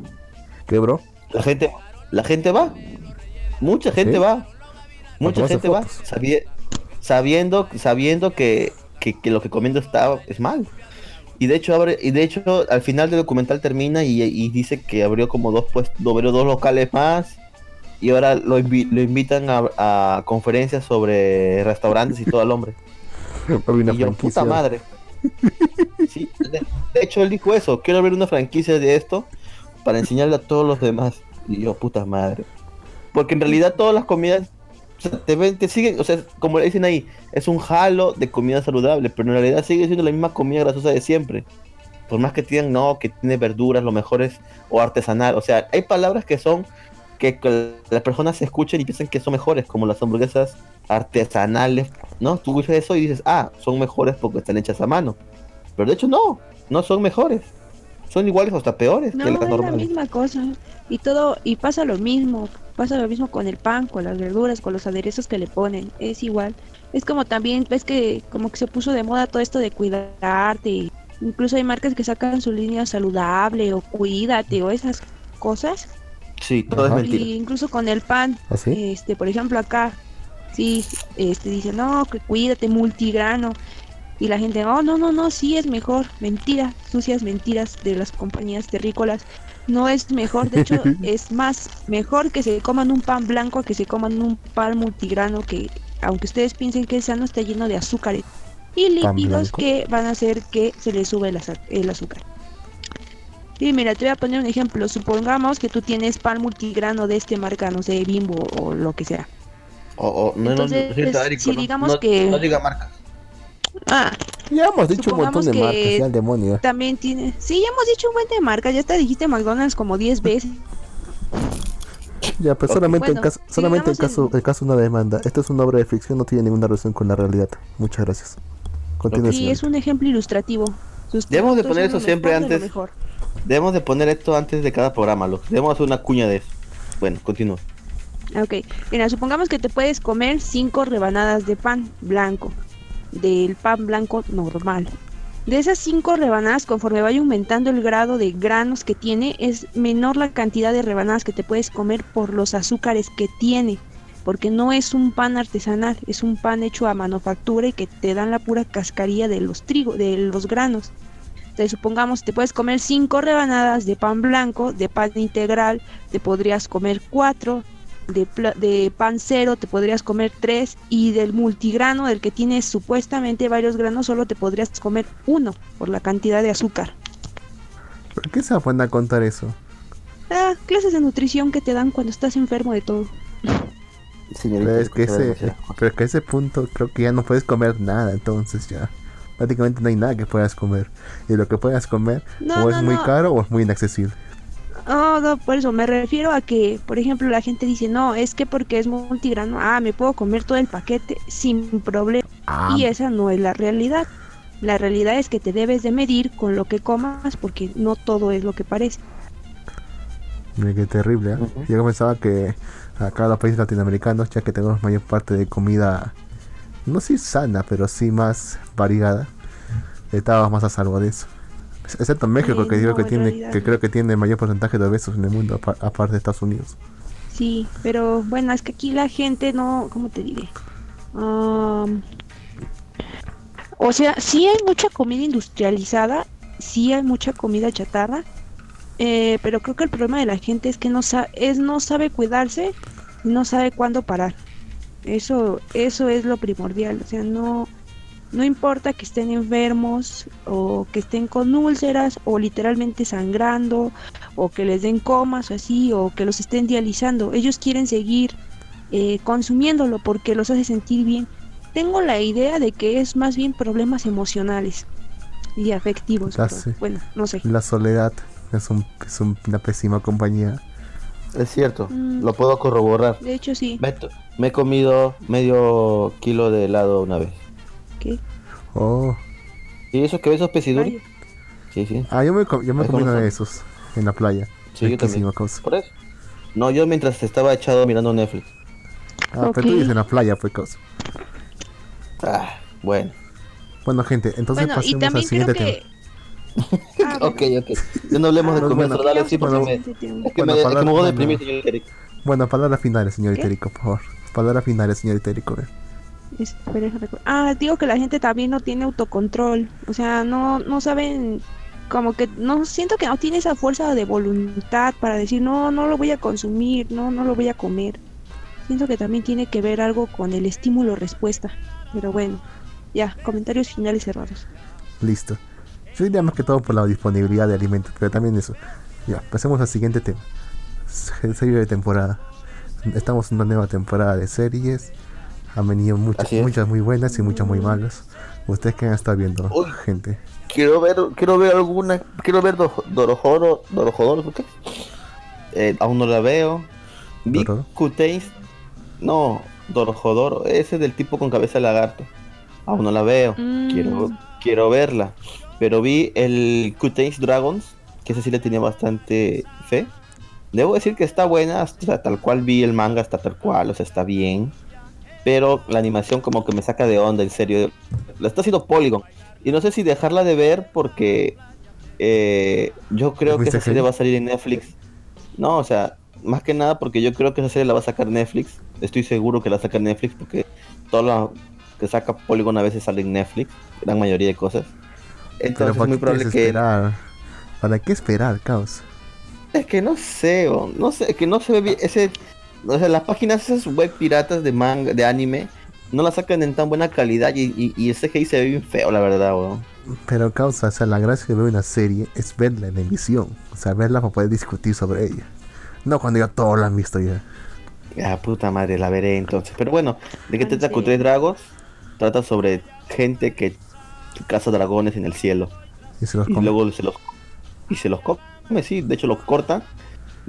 ¿Qué, bro? La gente, la gente va. Mucha gente va. Mucha gente va. sabiendo, sabiendo que que, lo que comiendo está es mal. Y de hecho abre, y de hecho al final del documental termina y, dice que abrió como dos pues dos locales más y ahora lo, lo invitan a, conferencias sobre restaurantes y todo el hombre. (laughs) y yo, puta madre. de, hecho él dijo eso, quiero abrir una franquicia de esto para enseñarle a todos los demás. Y yo, puta madre. Porque en realidad todas las comidas o sea, te, ven, te siguen, o sea, como le dicen ahí, es un jalo de comida saludable, pero en realidad sigue siendo la misma comida grasosa de siempre. Por más que digan, no, que tiene verduras, lo mejor es, o artesanal. O sea, hay palabras que son, que, las personas se escuchan y piensan que son mejores, como las hamburguesas artesanales, ¿no? Tú dices eso y dices, ah, son mejores porque están hechas a mano. Pero de hecho no, no son mejores. Son iguales o hasta peores que las normales. es la misma cosa. Y todo, y pasa lo mismo Pasa lo mismo con el pan, con las verduras, con los aderezos que le ponen. Es igual. Es como también, ves que como que se puso de moda todo esto de cuidarte. Incluso hay marcas que sacan su línea saludable o cuídate o esas cosas. Sí, todo es mentira. Y incluso con el pan, ¿Ah, este, por ejemplo acá, sí, este dice, no, que cuídate, multigrano. Y la gente, oh, no, no, no, sí es mejor. Mentira, sucias mentiras de las compañías terrícolas no es mejor, de hecho (laughs) es más mejor que se coman un pan blanco que se coman un pan multigrano que aunque ustedes piensen que es sano está lleno de azúcares y lípidos que van a hacer que se le sube el, azúcar. Y mira, te voy a poner un ejemplo. Supongamos que tú tienes pan multigrano de este marca, no sé, Bimbo o lo que sea. O, no, Entonces, si digamos que... No diga marca. Ah, ya hemos dicho un montón de marcas, ya el demonio. También tiene. Sí, ya hemos dicho un buen de marcas. Ya te dijiste McDonald's como 10 veces. Ya, pues solamente, en caso, solamente en caso, el caso de una demanda. Esto es una obra de ficción, no tiene ninguna relación con la realidad. Muchas gracias. Continúe. Sí, es un ejemplo ilustrativo. Debemos de poner eso siempre antes. Debemos de poner esto antes de cada programa, lo debemos hacer una cuña de eso. Bueno, continúa. Ok, mira, supongamos que te puedes comer cinco rebanadas de pan blanco, del pan blanco normal. De esas cinco rebanadas, conforme vaya aumentando el grado de granos que tiene, es menor la cantidad de rebanadas que te puedes comer por los azúcares que tiene. Porque no es un pan artesanal, es un pan hecho a manufactura y que te dan la pura cascarilla de los trigo, de los granos. Entonces, supongamos te puedes comer cinco rebanadas de pan blanco, de pan integral, te podrías comer cuatro, de, de, pan cero te podrías comer tres y del multigrano, del que tienes supuestamente varios granos, solo te podrías comer uno por la cantidad de azúcar. ¿Por qué se van a contar eso? Ah, clases de nutrición que te dan cuando estás enfermo de todo. pero, es que ese, pero es que ese punto creo que ya no puedes comer nada, entonces ya. Prácticamente no hay nada que puedas comer. Y lo que puedas comer o es muy caro o es muy inaccesible. No, no, por eso me refiero a que, por ejemplo, la gente dice, no, es que porque es multigrano, ah, me puedo comer todo el paquete sin problema. Ah. Y esa no es la realidad. La realidad es que te debes de medir con lo que comas porque no todo es lo que parece. Mira qué terrible, ¿eh? Yo pensaba que acá en los países latinoamericanos, ya que tenemos mayor parte de comida, no sé si sana, pero sí más variada, estábamos más a salvo de eso. Excepto México, que digo que tiene, que creo que tiene el mayor porcentaje de obesos en el mundo, aparte de Estados Unidos. Sí, pero bueno, es que aquí la gente no, ¿cómo te diré? o sea, sí hay mucha comida industrializada, sí hay mucha comida chatarra, eh, pero creo que el problema de la gente es que no sabe, es no sabe cuidarse y no sabe cuándo parar. Eso, eso es lo primordial, o sea, no, no importa que estén enfermos o que estén con úlceras o literalmente sangrando o que les den comas o así o que los estén dializando. Ellos quieren seguir eh, consumiéndolo porque los hace sentir bien. Tengo la idea de que es más bien problemas emocionales y afectivos. bueno, no sé. La soledad es, un, es una pésima compañía. Es cierto, mm. lo puedo corroborar. De hecho, sí. me he comido medio kilo de helado una vez. ¿Qué? Oh. ¿Y eso que ves esos pesiduri? Sí, sí. Ah, yo me, yo me comí uno de esos en la playa. Sí, yo también. Cosa. ¿Por eso? No, yo mientras estaba echado mirando Netflix. Ah, pero tú dices en la playa, fue cosa. Ah, bueno. Bueno, gente, entonces pasemos al siguiente tema. (laughs) Ah, ok, ok. Ya no hablemos de comer, bueno, dale, sí, porque me, es que me, deprimir, señor Itérico. Bueno, palabras finales, señor Itérico, por favor. Palabras finales, señor Itérico. Ah, digo que la gente también no tiene autocontrol. O sea, no, no saben, como que no siento que no tiene esa fuerza de voluntad para decir, no, no lo voy a consumir, no, no lo voy a comer. Siento que también tiene que ver algo con el estímulo-respuesta. Pero bueno, ya, comentarios finales cerrados. Listo. Yo diría más que todo por la disponibilidad de alimentos, pero también eso. Ya, pasemos al siguiente tema. Serie de temporada. Estamos en una nueva temporada de series han venido muchas, muchas muy buenas y muchas muy malas. ¿Ustedes qué han estado viendo, gente? Quiero ver, quiero ver alguna, quiero ver Dorojoro, Dorojodoro, ¿qué? Eh, aún no la veo. Vi Kuteis, no, Dorojodoro, ese del tipo con cabeza de lagarto. Aún no la veo, mm. quiero, quiero verla. Pero vi el Kuteis Dragons, que ese sí le tenía bastante fe. Debo decir que está buena, hasta tal cual vi el manga, hasta tal cual, o sea, está bien pero la animación como que me saca de onda, en serio. La está haciendo Polygon. Y no sé si dejarla de ver porque eh, yo creo que esa serie va a salir en Netflix. No, o sea, más que nada porque yo creo que esa serie la va a sacar Netflix. Estoy seguro que la saca Netflix porque todo lo que saca Polygon a veces sale en Netflix, la mayoría de cosas. Entonces es muy probable que... Esperar? ¿Para qué esperar, caos? Es que no sé, no sé, que no se ve bien. Ese o sea, las páginas esas web piratas de manga, de anime, no las sacan en tan buena calidad y, y, ese CGI se ve bien feo, la verdad, weón. Pero causa, o sea, la gracia de ver una serie es verla en emisión, o sea, verla para poder discutir sobre ella. No cuando ya todos la han visto ya. Ah, puta madre, la veré entonces. Pero bueno, ¿de qué trata con tres dragos? Trata sobre gente que caza dragones en el cielo. Y, se los y luego se los, y se los come, sí, de hecho los corta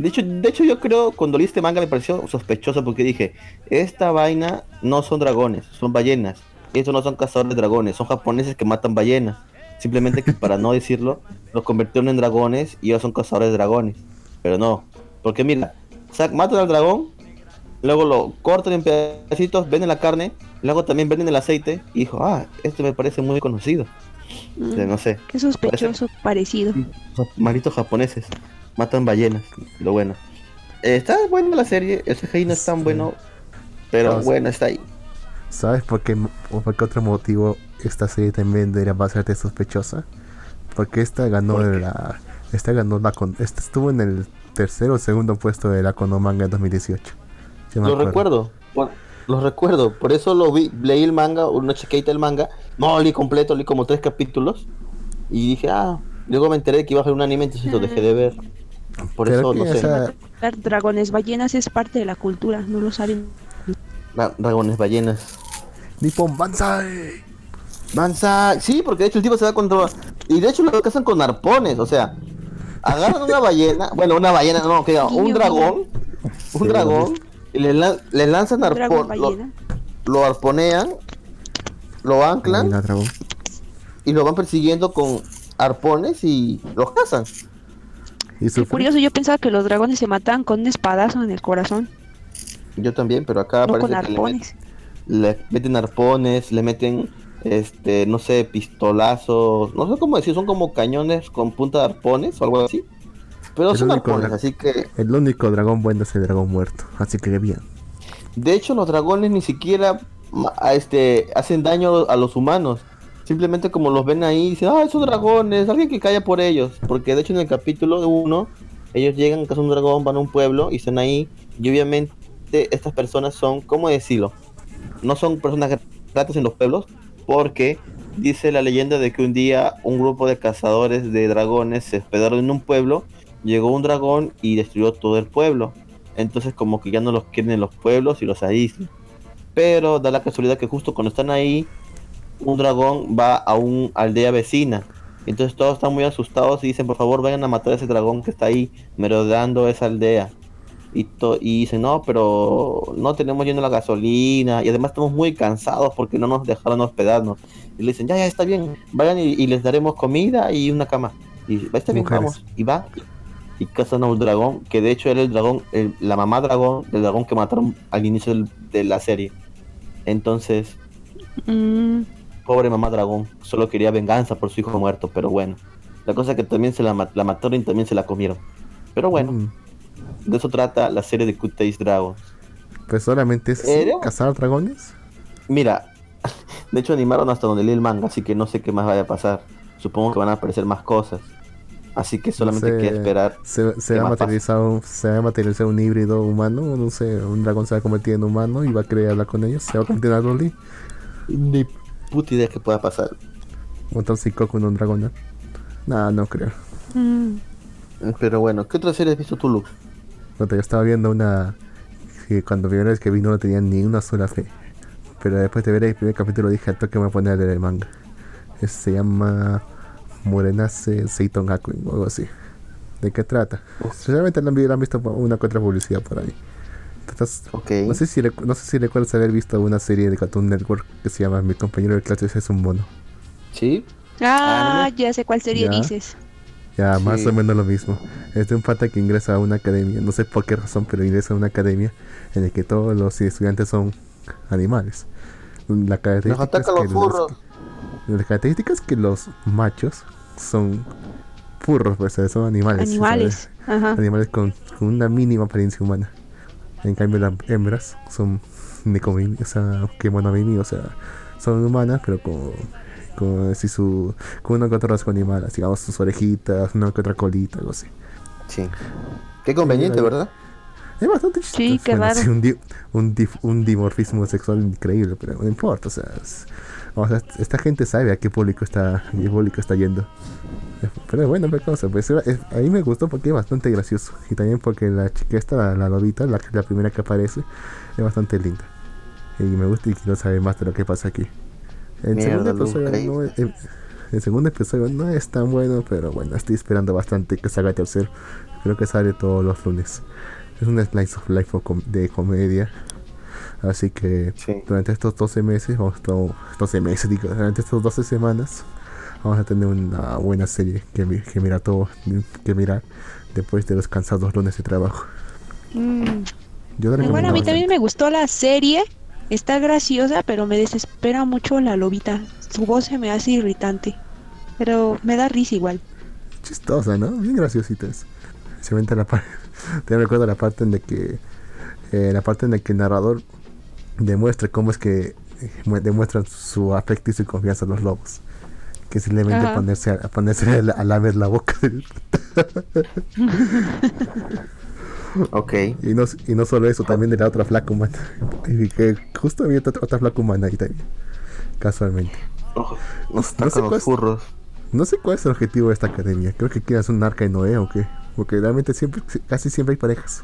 de hecho, de hecho, yo creo, cuando leí este manga me pareció sospechoso porque dije, esta vaina no son dragones, son ballenas. Estos no son cazadores de dragones, son japoneses que matan ballenas. Simplemente que para no (laughs) decirlo, los convirtieron en dragones y ellos son cazadores de dragones. Pero no, porque mira, matan al dragón, luego lo cortan en pedacitos, venden la carne, luego también venden el aceite y dijo, ah, este me parece muy conocido. Mm, no sé. Qué sospechoso parecido. Maritos japoneses matan ballenas, lo bueno. Eh, está buena la serie, el CGI no es tan bueno, pero bueno, está ahí. ¿Sabes por qué, o por qué otro motivo esta serie también debería pasarte sospechosa? Porque esta ganó la. Esta ganó la. Esta estuvo en el tercero o segundo puesto de la Konomanga en 2018. Lo recuerdo. lo recuerdo. Por eso lo vi. Leí el manga, una chiquita el manga. No, leí completo, leí como tres capítulos. Y dije, ah. Luego me enteré que iba a ser un anime, entonces lo dejé de ver. Por eso, no sé. Dragones ballenas es parte de la cultura, no lo saben. dragones ballenas. Nippon Banzai. Banzai. Sí, porque de hecho el tipo se da contra. Y de hecho lo cazan con arpones, o sea. Agarran una ballena, (laughs) bueno, una ballena, no, que un dragón, un dragón, y le, le lanzan arpón, lo, arponean, lo anclan, y lo van persiguiendo con arpones y los cazan. ¿Y curioso, yo pensaba que los dragones se mataban con un espadazo en el corazón. Yo también, pero acá no con arpones. Le, meten arpones, le meten, este, no sé, pistolazos, no sé cómo decir, son como cañones con punta de arpones o algo así. Pero son arpones, así que... El único dragón bueno es el dragón muerto, así que bien. De hecho, los dragones ni siquiera este, hacen daño a los humanos. Simplemente como los ven ahí, dicen, ah, esos dragones, alguien que calla por ellos. Porque de hecho en el capítulo 1, ellos llegan, cazan un dragón, van a un pueblo y están ahí. Y obviamente estas personas son, ¿cómo decirlo? No son personas gratas en los pueblos, porque dice la leyenda de que un día un grupo de cazadores de dragones se hospedaron en un pueblo, llegó un dragón y destruyó todo el pueblo. Entonces como que ya no los quieren en los pueblos y los aíslan. Pero da la casualidad que justo cuando están ahí, un dragón va a una aldea vecina. Entonces todos están muy asustados y dicen, por favor, vayan a matar a ese dragón que está ahí merodeando esa aldea. Y, y dicen, no, pero no tenemos lleno la gasolina y además estamos muy cansados porque no nos dejaron hospedarnos. Y le dicen, ya, ya, está bien, vayan y, les daremos comida y una cama. Y va, está bien, vamos. Y va y cazan a un dragón, que de hecho era el dragón, la mamá dragón, del dragón que mataron al inicio de la serie. Entonces... Mm. Pobre mamá dragón, solo quería venganza por su hijo muerto, pero bueno. La cosa es que también se la, mataron y también se la comieron. Pero bueno, mm. de eso trata la serie de Good Taste Dragons. Pues solamente es cazar dragones. Mira, (laughs) de hecho animaron hasta donde leí el manga, así que no sé qué más vaya a pasar. Supongo que van a aparecer más cosas. Así que solamente hay que esperar. Se, se, va a materializar un, se va a materializar un híbrido humano, no sé, un dragón se va a convertir en humano y va a querer hablar con ellos, se va a convertir en Rolly. Ni puta idea que pueda pasar. ¿Un cinco con un dragón? No, no creo. Mm. Pero bueno, ¿qué otra serie has visto tú, Lux? yo estaba viendo una que cuando primera vez que vi no tenía ni una sola fe. Pero después de ver el primer capítulo dije al toque me voy a poner el manga. se llama Morenace Seiton Hakuin o algo así. ¿De qué trata? Sinceramente no han visto una que otra publicidad por ahí. No sé si no sé si recuerdas haber visto una serie de Cartoon Network que se llama Mi compañero de clases es un mono. ¿Sí? Ah, ah ya sé cuál serie dices. Ya, más o menos lo mismo. Es de un pata que ingresa a una academia, no sé por qué razón, pero ingresa a una academia en la que todos los estudiantes son animales. La característica es que los, las características que los machos son furros, pues son animales. Animales. Animales con, con, una mínima apariencia humana. En cambio las hembras son o sea, que monomimi, o sea, son humanas, pero con, con, así su, con una que otra rasgo animal, digamos sus orejitas, una que otra colita, algo así. Sí. Qué conveniente, ¿verdad? Es bastante chistoso. Sí, qué bueno, un, un, un, dimorfismo sexual increíble, pero no importa, o sea, esta gente sabe a qué público está, a qué público está yendo. Pero bueno, cosa, pues a mí me gustó porque es bastante gracioso. Y también porque la chica esta, la, lobita, la, la primera que aparece, es bastante linda. Y me gusta y quiero saber más de lo que pasa aquí. El segundo, episodio no es, el, segundo episodio no es tan bueno, pero bueno, estoy esperando bastante que salga el tercero. Creo que sale todos los lunes. Es un slice of life de comedia. Así que durante estos 12 meses, o 12 meses, digo, durante estas 12 semanas, vamos a tener una buena serie que, que mirar todo, que mirar después de los cansados lunes de trabajo. Mm. bueno, a mí también me gustó la serie. Está graciosa, pero me desespera mucho la lobita. Su voz se me hace irritante. Pero me da risa igual. Chistosa, ¿no? Bien graciosita Se vente la parte. (laughs) Te recuerdo la parte en de que. Eh, la parte en la que el narrador demuestra cómo es que eh, demuestran su afecto y su confianza a los lobos. Que simplemente ponerse a, ponerse a, lamer la boca. (laughs) ok. Y no, y no solo eso, también de la otra flaca humana. Y que justo había otra, otra flaca humana ahí también. Casualmente. no, sé cuál, no sé cuál es el objetivo de esta academia. Creo que quieras un arca de Noé o qué. Porque realmente siempre, casi siempre hay parejas.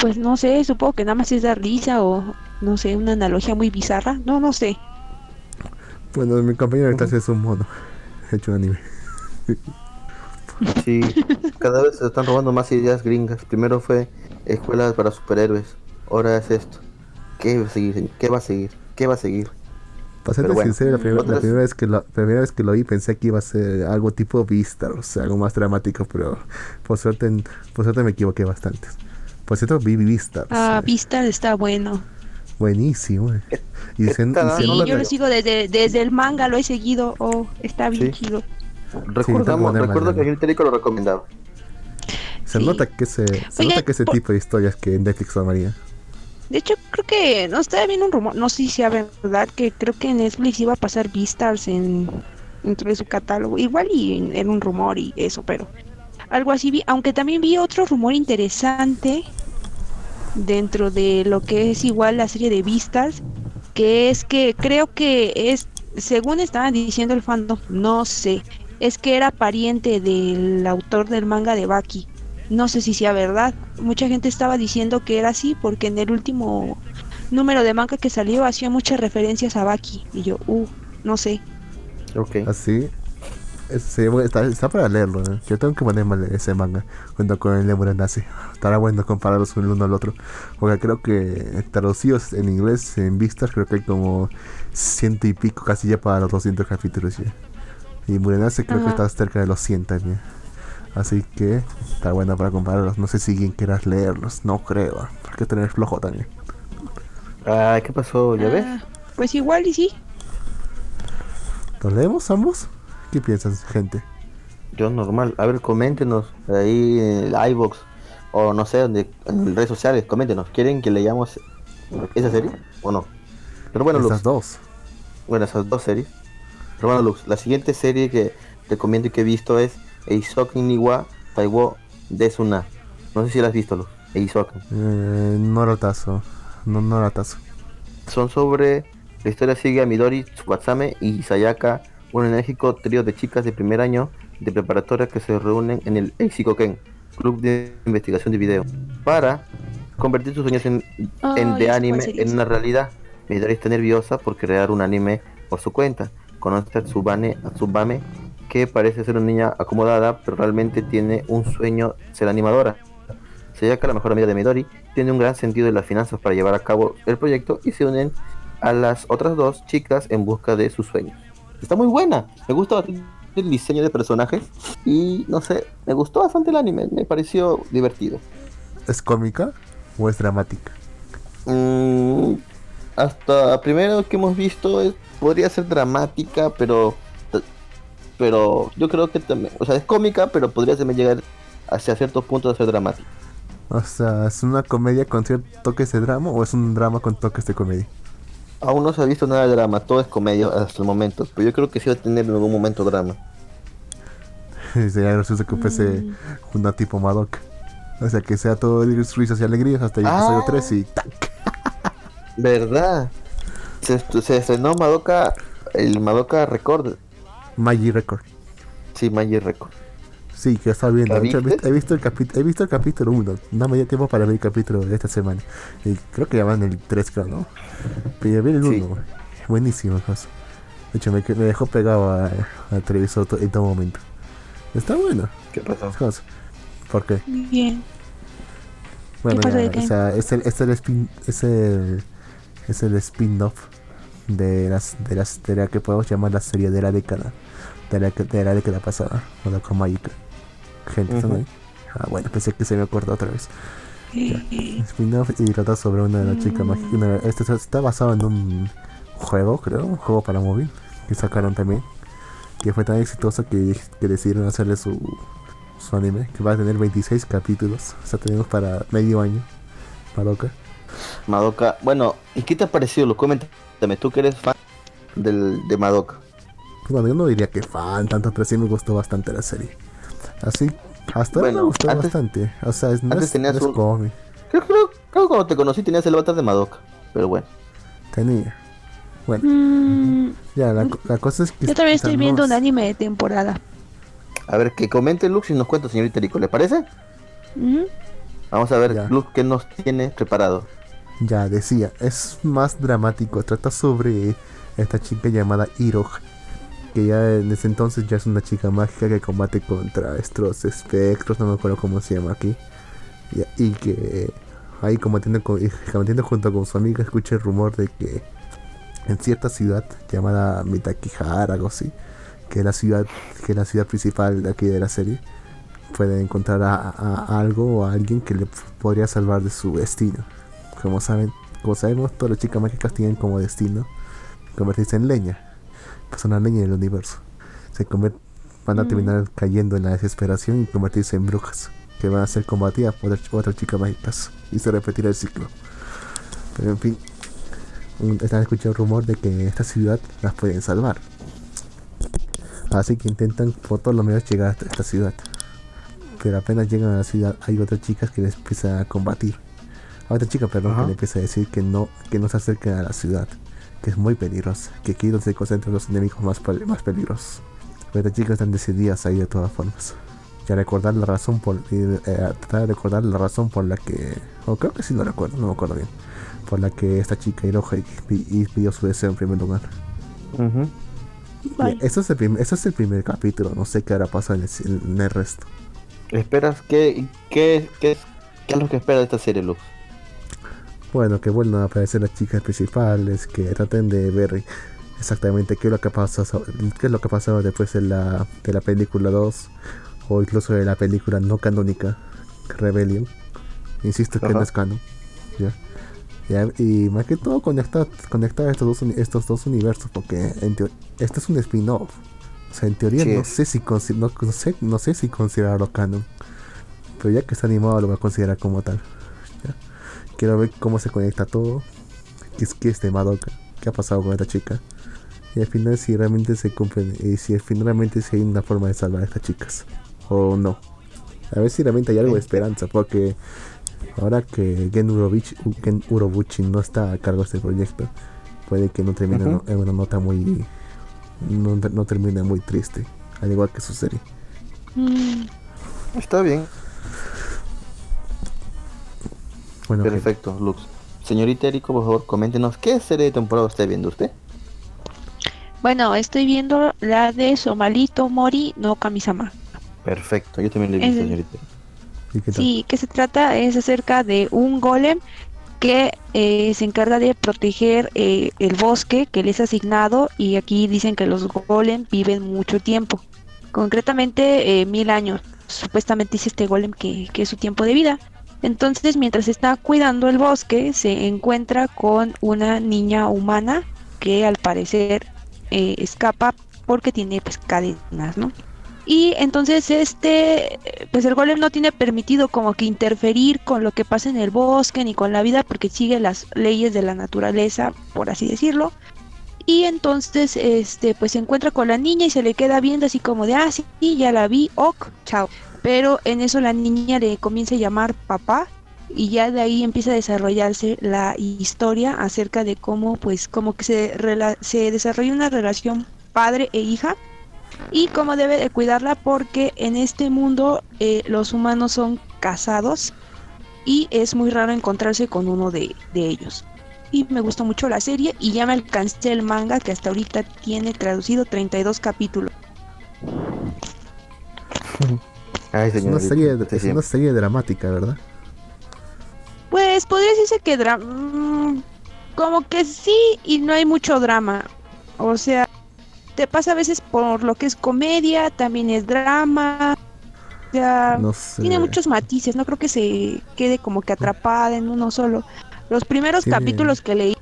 Pues no sé, supongo que nada más es dar risa o no sé, una analogía muy bizarra. No, no sé. Bueno, mi compañero de clase es un mono. Hecho anime. Sí, cada vez se están robando más ideas gringas. Primero fue escuelas para superhéroes. Ahora es esto. ¿Qué va a seguir? ¿Qué va a seguir? ¿Qué va a seguir? Para ser sincero, la, primera, vez que lo, primera vez que lo vi pensé que iba a ser algo tipo Vista, o sea, algo más dramático, pero por suerte, por suerte me equivoqué bastante. Por cierto, vi Vista. Ah, Vista está bueno. Buenísimo. Eh. Y sí, yo lo sigo desde, desde el manga, lo he seguido. Oh, está bien chido. recuerdo que el técnico lo recomendaba. Se nota que ese, se nota que ese tipo de historias que en Netflix María. De hecho, creo que no estaba viendo un rumor, no sé si sea verdad, que creo que Netflix iba a pasar Beastars en dentro de su catálogo. Igual y era un rumor y eso, pero algo así vi, aunque también vi otro rumor interesante dentro de lo que es igual la serie de Beastars, que es que creo que es según estaban diciendo el fandom, no sé, es que era pariente del autor del manga de Baki. No sé si sea verdad. Mucha gente estaba diciendo que era así porque en el último número de manga que salió hacía muchas referencias a Baki. Y yo, uh, no sé. Ok. Así. Está, está, para leerlo. ¿eh? Yo tengo que ponerme ese manga junto con el de nazi (laughs) Estará bueno compararlos el uno al otro. Porque creo que traducidos en inglés, en vistas, creo que hay como ciento y pico, casi ya para los 200 capítulos ya. Y Murenase creo que está cerca de los 100 también. Así que está bueno para compararlos. No sé si alguien quieras leerlos. No creo. Porque tener flojo también. Ah, ¿qué pasó? ¿Ya ves? Ah, pues igual y sí. ¿Los leemos ambos? ¿Qué piensas, gente? Yo normal. A ver, coméntenos ahí en el iBox o no sé, donde, en redes sociales, coméntenos. ¿Quieren que leamos esa serie o no? Pero bueno, esas dos. Bueno, esas dos series. Pero bueno, Lux, la siguiente serie que recomiendo y que he visto es Eisoken Niwa Taiwo Desuna. No sé si la has visto, Eisoken. Eh, no lo tazo. No, no lo tazo. Son sobre. La historia sigue a Midori, Tsubatsame y Sayaka, un enérgico trío de chicas de primer año de preparatoria que se reúnen en el Eisikoken, club de investigación de video, para convertir sus sueños en, en de anime en una realidad. Midori está nerviosa por crear un anime por su cuenta. Conoce a Tsubame, a Tsubame que parece ser una niña acomodada, pero realmente tiene un sueño ser animadora. Sayaka, la mejor amiga de Midori, tiene un gran sentido de las finanzas para llevar a cabo el proyecto y se unen a las otras dos chicas en busca de sus sueños. Está muy buena, me gusta bastante el diseño de personajes y no sé, me gustó bastante el anime, me pareció divertido. ¿Es cómica o es dramática? Mm, hasta primero que hemos visto podría ser dramática, pero pero yo creo que también, o sea, es cómica, pero podría también llegar hacia ciertos puntos a ser dramática. O sea, ¿es una comedia con ciertos toques de drama o es un drama con toques de comedia? Aún no se ha visto nada de drama, todo es comedia hasta el momento, pero yo creo que sí va a tener en algún momento drama. (laughs) Sería gracioso que fuese mm. una tipo Madoka. O sea, que sea todo risas y alegrías hasta el episodio 3 ah. y ¡tac! ¿Verdad? Se, se estrenó Madoka, el Madoka Record Maggi Record. Sí, Maggi Record. Sí, que está viendo. he, visto el he visto el capítulo 1. No me dio tiempo para ver el capítulo de esta semana. Y creo que ya van el 3, creo, ¿no? Pero vi el 1. Buenísimo, cosa. De hecho, me, dejó pegado al televisor en todo momento. Está bueno. ¿Qué pasó? ¿Por qué? Bien. Bueno, ya, o sea, es el, es el spin, es el, es el spin-off de las de las de la que podemos llamar la serie de la década de la, de la década pasada con Magic gente uh ah bueno pensé que se me acuerda otra vez (laughs) spin-off y trata sobre una de las chicas mágicas este está basado en un juego creo un juego para móvil que sacaron también que fue tan exitoso que, que decidieron hacerle su, su anime que va a tener 26 capítulos o sea tenemos para medio año Madoka Madoka bueno ¿y qué te ha parecido? lo comentas tú que eres fan del, de Madoka. Bueno, yo no diría que fan tanto, pero sí me gustó bastante la serie. Así, hasta ahora me gustó bastante. O sea, es, no antes tenías un... cómic. Creo, creo, creo, que cuando te conocí tenías el avatar de Madoka, pero bueno. Tenía. Bueno, mm. ya, la, la, cosa es que. Yo también estoy viendo un anime de temporada. A ver, que comente Lux y nos cuenta, señorita Rico, ¿le parece? Vamos a ver, Lux, qué nos tiene preparado. Ya decía, es más dramático, trata sobre esta chica llamada Iro, que ya en ese entonces ya es una chica mágica que combate contra estos espectros, no me acuerdo cómo se llama aquí, y, que ahí combatiendo, combatiendo junto con su amiga escucha el rumor de que en cierta ciudad llamada Mitakihara, algo así, que es la ciudad, que es la ciudad principal de aquí de la serie, puede encontrar a algo o a alguien que le podría salvar de su destino. Como saben, como sabemos, todas las chicas mágicas tienen como destino convertirse en leña. Son la leña del universo. Se van a mm. terminar cayendo en la desesperación y convertirse en brujas. Que van a ser combatidas por otras chicas mágicas. Y se repetirá el ciclo. Pero en fin, están escuchando el rumor de que en esta ciudad las pueden salvar. Así que intentan por todos los medios llegar a esta ciudad. Pero apenas llegan a la ciudad hay otras chicas que les empiezan a combatir a otra chica, perdón, que le empieza a decir que no, que no se acerquen a la ciudad, que es muy peligrosa, que aquí donde se concentran los enemigos más, más peligrosos. Pero las chicas están decididas ahí de todas formas. Ya recordar la razón por eh, tratar de recordar la razón por la que o creo que sí no recuerdo, no me acuerdo bien. Por la que esta chica Hiroja y, pidió su deseo en primer lugar. eso, es el eso es el primer capítulo, no sé qué hará pasar en el, en el resto. ¿Esperas qué, qué, qué, qué es lo que espera de esta serie, Luz? Bueno, que vuelvan a aparecer las chicas principales, que traten de ver exactamente qué es lo que pasa, qué es lo que pasaba después de la, de la película 2 o incluso de la película no canónica Rebellion. Insisto que no es canon. Y más que todo conectar, conectar estos dos, estos dos universos, porque este es un spin-off. O sea, en teoría no sé si no, sé, no sé si considerarlo canon. Pero ya que está animado lo voy a considerar como tal. Quiero ver cómo se conecta todo. ¿Qué es, qué es de Madoka? ¿Qué ha pasado con esta chica? Y al final si realmente se cumple y si finalmente si hay una forma de salvar a estas chicas. O no. A ver si realmente hay algo de esperanza. Porque ahora que Gen, Urobuchi no está a cargo de este proyecto, puede que no termine en una nota muy. No, no, termine muy triste. Al igual que su serie. Mm. Está bien. Perfecto, Lux. Señorita Eriko, por favor, coméntenos qué serie de temporada está viendo usted. Bueno, estoy viendo la de Somalito Mori no Kamisama. Perfecto, yo también la he visto, señorita. Sí, que se trata es acerca de un golem que eh, se encarga de proteger eh, el bosque que les ha asignado y aquí dicen que los golem viven mucho tiempo, concretamente eh, mil años. Supuestamente dice este golem que, que es su tiempo de vida. Entonces, mientras está cuidando el bosque, se encuentra con una niña humana que al parecer eh, escapa porque tiene pues, cadenas, ¿no? Y entonces este, pues el golem no tiene permitido como que interferir con lo que pasa en el bosque ni con la vida porque sigue las leyes de la naturaleza, por así decirlo. Y entonces, este, pues se encuentra con la niña y se le queda viendo así como de, ah, sí, ya la vi, ok, chao. Pero en eso la niña le comienza a llamar papá y ya de ahí empieza a desarrollarse la historia acerca de cómo pues como que se, se desarrolla una relación padre e hija y cómo debe de cuidarla porque en este mundo eh, los humanos son casados y es muy raro encontrarse con uno de, de ellos. Y me gustó mucho la serie y ya me alcancé el manga que hasta ahorita tiene traducido 32 capítulos. (laughs) es, una serie, es una serie dramática, ¿verdad? Pues podría decirse que mm, como que sí y no hay mucho drama. O sea, te pasa a veces por lo que es comedia, también es drama. O sea, tiene muchos matices, no creo que se quede como que atrapada en uno solo. Los primeros capítulos que leí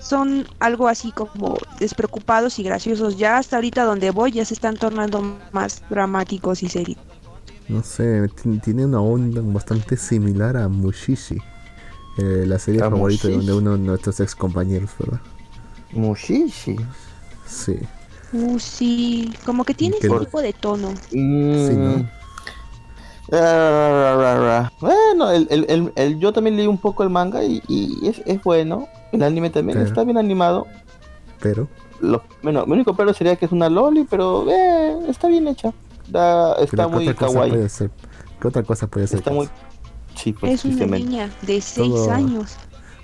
son algo así como despreocupados y graciosos. Ya hasta ahorita donde voy ya se están tornando más dramáticos y serios. No sé, tiene una onda bastante similar a Mushishi, eh, la serie favorita de uno de nuestros ex compañeros, ¿verdad? Mushishi. Sí. Uh, sí, como que tiene ese tipo de tono. Mm. Sí, ¿no? Bueno, el, el, yo también leí un poco el manga y, es, es, bueno. El anime también está bien animado. Pero. Lo, bueno, mi único pero sería que es una loli, pero eh, está bien hecha. Está muy kawaii. ¿Qué otra cosa puede ser? Está muy. Sí, pues, es una niña de 6 años.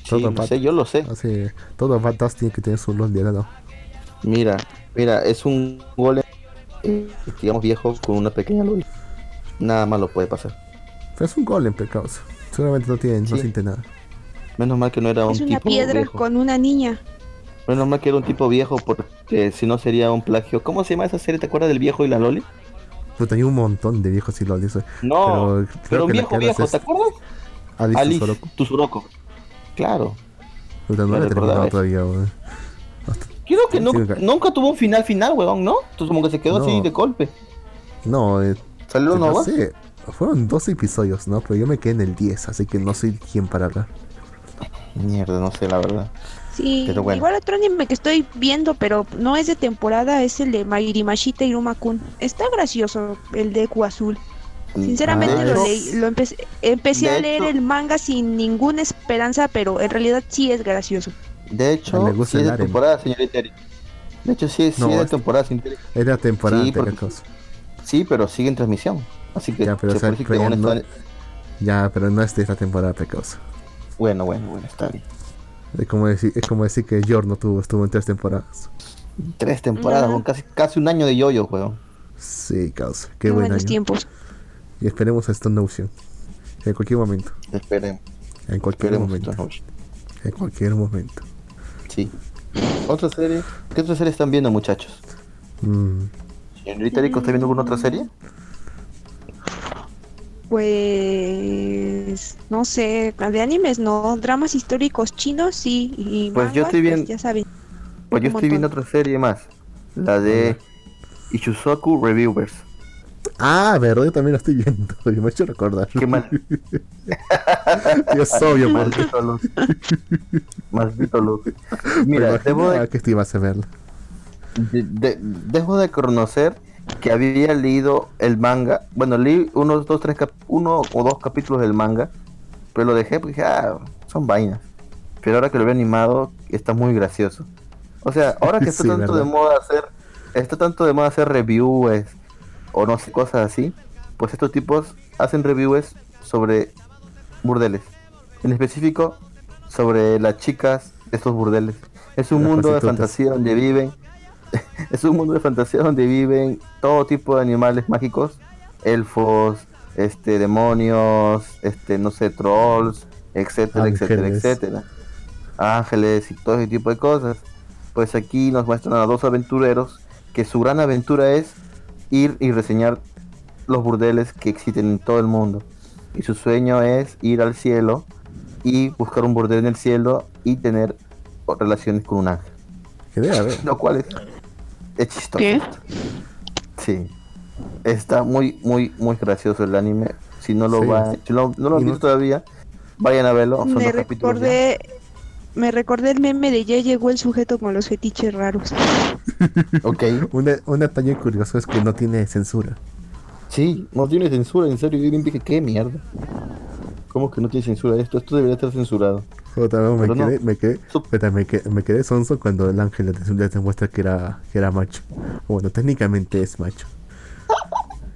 Todo sí, sé, yo lo sé. Así, todo Badass tiene que tener su loli ¿no? Mira, mira, es un golem, eh, digamos viejo, con una pequeña loli nada malo puede pasar. Pero es un golem, pecados. Seguramente no tiene, no siente nada. Menos mal que no era un tipo Es una piedra con una niña. Menos mal que era un tipo viejo porque si no sería un plagio. ¿Cómo se llama esa serie? ¿Te acuerdas del viejo y la Loli? Pues tenía un montón de viejos y Loli. No, pero, un viejo viejo, ¿te acuerdas? Alice, Alice Tsuruko. Claro. Puta, no terminado todavía, Creo que nunca, tuvo un final final, weón, ¿no? Entonces como que se quedó así de golpe. No, eh, ¿Salió no sé, fueron dos episodios, ¿no? Pero yo me quedé en el 10, así que no soy quien para hablar. Mierda, no sé, la verdad. Sí, igual otro anime que estoy viendo, pero no es de temporada, es el de Mairimashita Irumakun. Está gracioso el de Ecu Azul. Mm, Sinceramente ah, lo, leí, lo empecé, empecé a leer el manga sin ninguna esperanza, pero en realidad sí es gracioso. De hecho, me gusta sí es de temporada, señorita De hecho, sí, sí es de temporada, señorita Es de temporada, sí, Sí, pero sigue en transmisión. Así que ya, pero, ya, pero no es de esta temporada precoz. Bueno, bueno, bueno, está bien. Es como decir, es como decir que Yor no tuvo, estuvo en tres temporadas. Tres temporadas, con casi, casi un año de yoyo, juego. Sí, causa. Qué buen año. tiempos. Y esperemos a Stone Notion. En cualquier momento. Esperemos. En cualquier momento. En cualquier momento. Sí. ¿Otra serie? ¿Qué otra serie están viendo, muchachos? Mm. ¿Señorita Rico está viendo alguna otra serie? Pues no sé, de animes no, dramas históricos chinos sí y pues yo estoy viendo, pues ya saben. Pues yo estoy viendo otra serie más, la de Ichusoku Reviewers. Ah, verdad, yo también la estoy viendo, (laughs) me he hecho recordar. Qué mal. (laughs) es (laughs) obvio, más Más luz. Mira, debo de... que ibas a verla dejo de conocer que había leído el manga. Bueno, leí unos dos, tres uno o dos capítulos del manga, pero lo dejé porque ah, son vainas. Pero ahora que lo veo animado, está muy gracioso. O sea, ahora que (laughs) está tanto de moda hacer, está tanto de moda hacer reviews o no sé, cosas así, pues estos tipos hacen reviews sobre burdeles. En específico, sobre las chicas de estos burdeles. Es un mundo de fantasía donde viven (laughs) es un mundo de fantasía donde viven todo tipo de animales mágicos, elfos, este, demonios, este, no sé, trolls, etcétera, etcétera, etcétera. Ángeles y todo ese tipo de cosas. Pues aquí nos muestran a dos aventureros que su gran aventura es ir y reseñar los burdeles que existen en todo el mundo. Y su sueño es ir al cielo y buscar un burdel en el cielo y tener relaciones con un ángel. (laughs) Lo cual es es chistoso. ¿Qué? Sí. Está muy, muy, muy gracioso el anime. Si no lo va, si no, lo han visto todavía, vayan a verlo. me recordé, me recordé el meme de ya llegó el sujeto con los fetiches raros. (laughs) ok. un detalle curioso es que no tiene censura. Sí, no tiene censura, en serio. Yo bien dije, ¿qué mierda? ¿Cómo que no tiene censura esto? Esto debería estar censurado. Me, quedé, me, quedé, me, quedé, me, quedé, sonso cuando el ángel le demuestra que era, que era macho. Bueno, técnicamente es macho.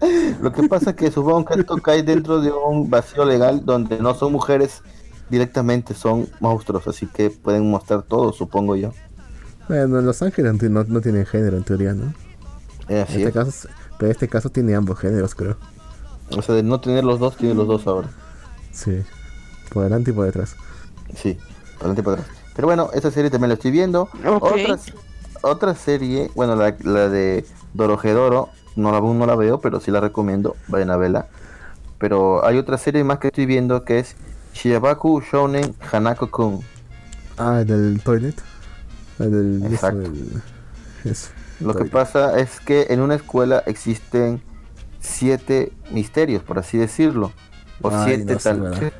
(laughs) Lo que pasa es que supongo que esto cae dentro de un vacío legal donde no son mujeres directamente, son monstruos, así que pueden mostrar todo, supongo yo. Bueno, los ángeles no, no tienen género en teoría, ¿no? en este caso, pero en este caso tiene ambos géneros, creo. O sea, de no tener los dos, tiene los dos ahora. Sí, por delante y por detrás. Sí, por delante y por detrás. Pero bueno, esa serie también la estoy viendo. Otra, otra serie, bueno, la, la de Dorojedoro, no la, no la veo, pero sí la recomiendo, vayan a verla. Pero hay otra serie más que estoy viendo que es Shiabaku Shounen Hanako-kun. Ah, del toilet. del, Exacto. Lo que pasa es que en una escuela existen siete misterios, por así decirlo. O siete tal.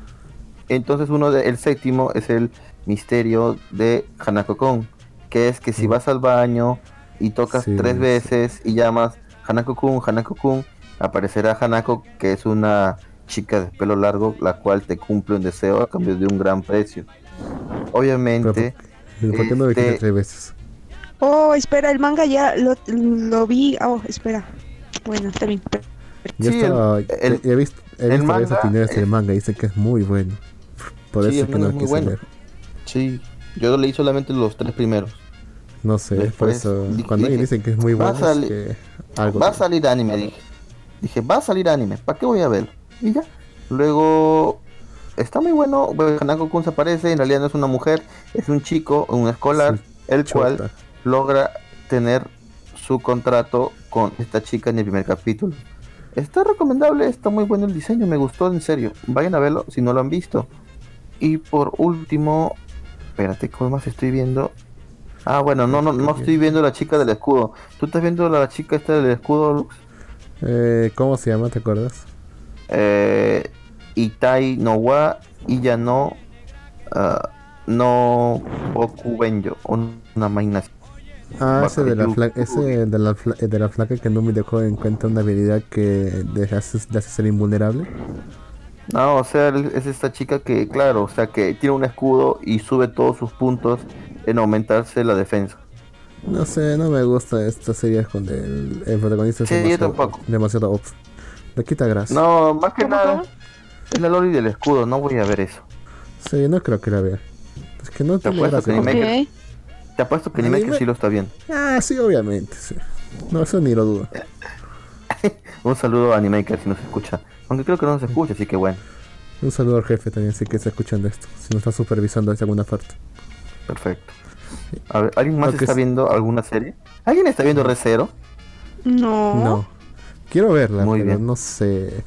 Entonces uno de, el séptimo es el misterio de Hanako-kun, que es que si vas al baño y tocas tres veces y llamas Hanako-kun, Hanako-kun, aparecerá Hanako, que es una chica de pelo largo, la cual te cumple un deseo a cambio de un gran precio. Obviamente. ¿Por, qué no este... tres veces? Oh, espera, el manga ya lo, lo vi. Oh, espera. Bueno, está bien. Estaba, el, he visto, he visto manga, opiniones del manga y dice que es muy bueno. Por eso que no es muy bueno. Sí, yo leí solamente los tres primeros. No sé, por eso. cuando alguien dice que es muy bueno, va a, que algo va a salir anime, dije. Dije, va a salir anime, ¿para qué voy a verlo? Y ya. Luego, está muy bueno. Hanako Kun se aparece, en realidad no es una mujer, es un chico, un escolar, el cual logra tener su contrato con esta chica en el primer capítulo. Está recomendable, está muy bueno el diseño, me gustó en serio. Vayan a verlo si no lo han visto. Y por último, espérate, ¿cómo más estoy viendo? Ah, bueno, no, no, no estoy viendo la chica del escudo. ¿Tú estás viendo la chica esta del escudo, Lux? Eh, ¿Cómo se llama? ¿Te acuerdas? Eh, Itai no wa Iya no uh, no Bokubenyo, una máquina Ah, ese de, la ese de la, de la flaca que no me dejó en cuenta una habilidad que le hace, ser invulnerable. No, o sea, es esta chica que, claro, o sea, que tiene un escudo y sube todos sus puntos en aumentarse la defensa. No sé, no me gusta esta serie con el, el protagonista. Sí, demasiado, yo tampoco. Demasiado Le quita grasa. No, más que nada. Es la lori del escudo, no voy a ver eso. Sí, no creo que la vea. Es que no te tiene que Te apuesto que que sí lo está viendo. Ah, sí, obviamente. Sí. No, eso ni lo dudo. (laughs) Un saludo a Animaker si nos escucha. Aunque creo que no nos escucha, así que bueno. Un saludo al jefe también, si que está escuchando esto. Si nos está supervisando desde alguna parte. Perfecto. A ver, ¿alguien más está viendo alguna serie? ¿Alguien está viendo Recero? No. No. Quiero verla, Muy pero bien. no sé.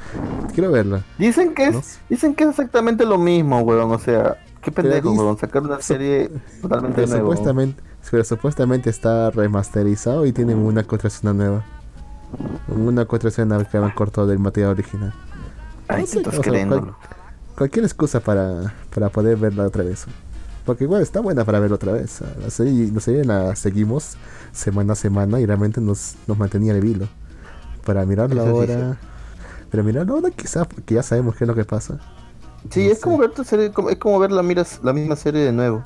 Quiero verla. Dicen que es, dicen que es exactamente lo mismo, weón. O sea, qué pendejo, weón. Sacar una serie totalmente nueva. Supuestamente, pero supuestamente está remasterizado y tiene una contraseña nueva. Una contraseña que han cortado del material original. Ay, no sé, cual, cualquier excusa para, para poder verla otra vez. Porque igual está buena para verla otra vez. La serie, la, serie la seguimos semana a semana y realmente nos, nos mantenía el hilo para mirar la hora. Pero mirar la hora quizás que ya sabemos qué es lo que pasa. Sí, es como ver tu serie, es como ver la miras la misma serie de nuevo.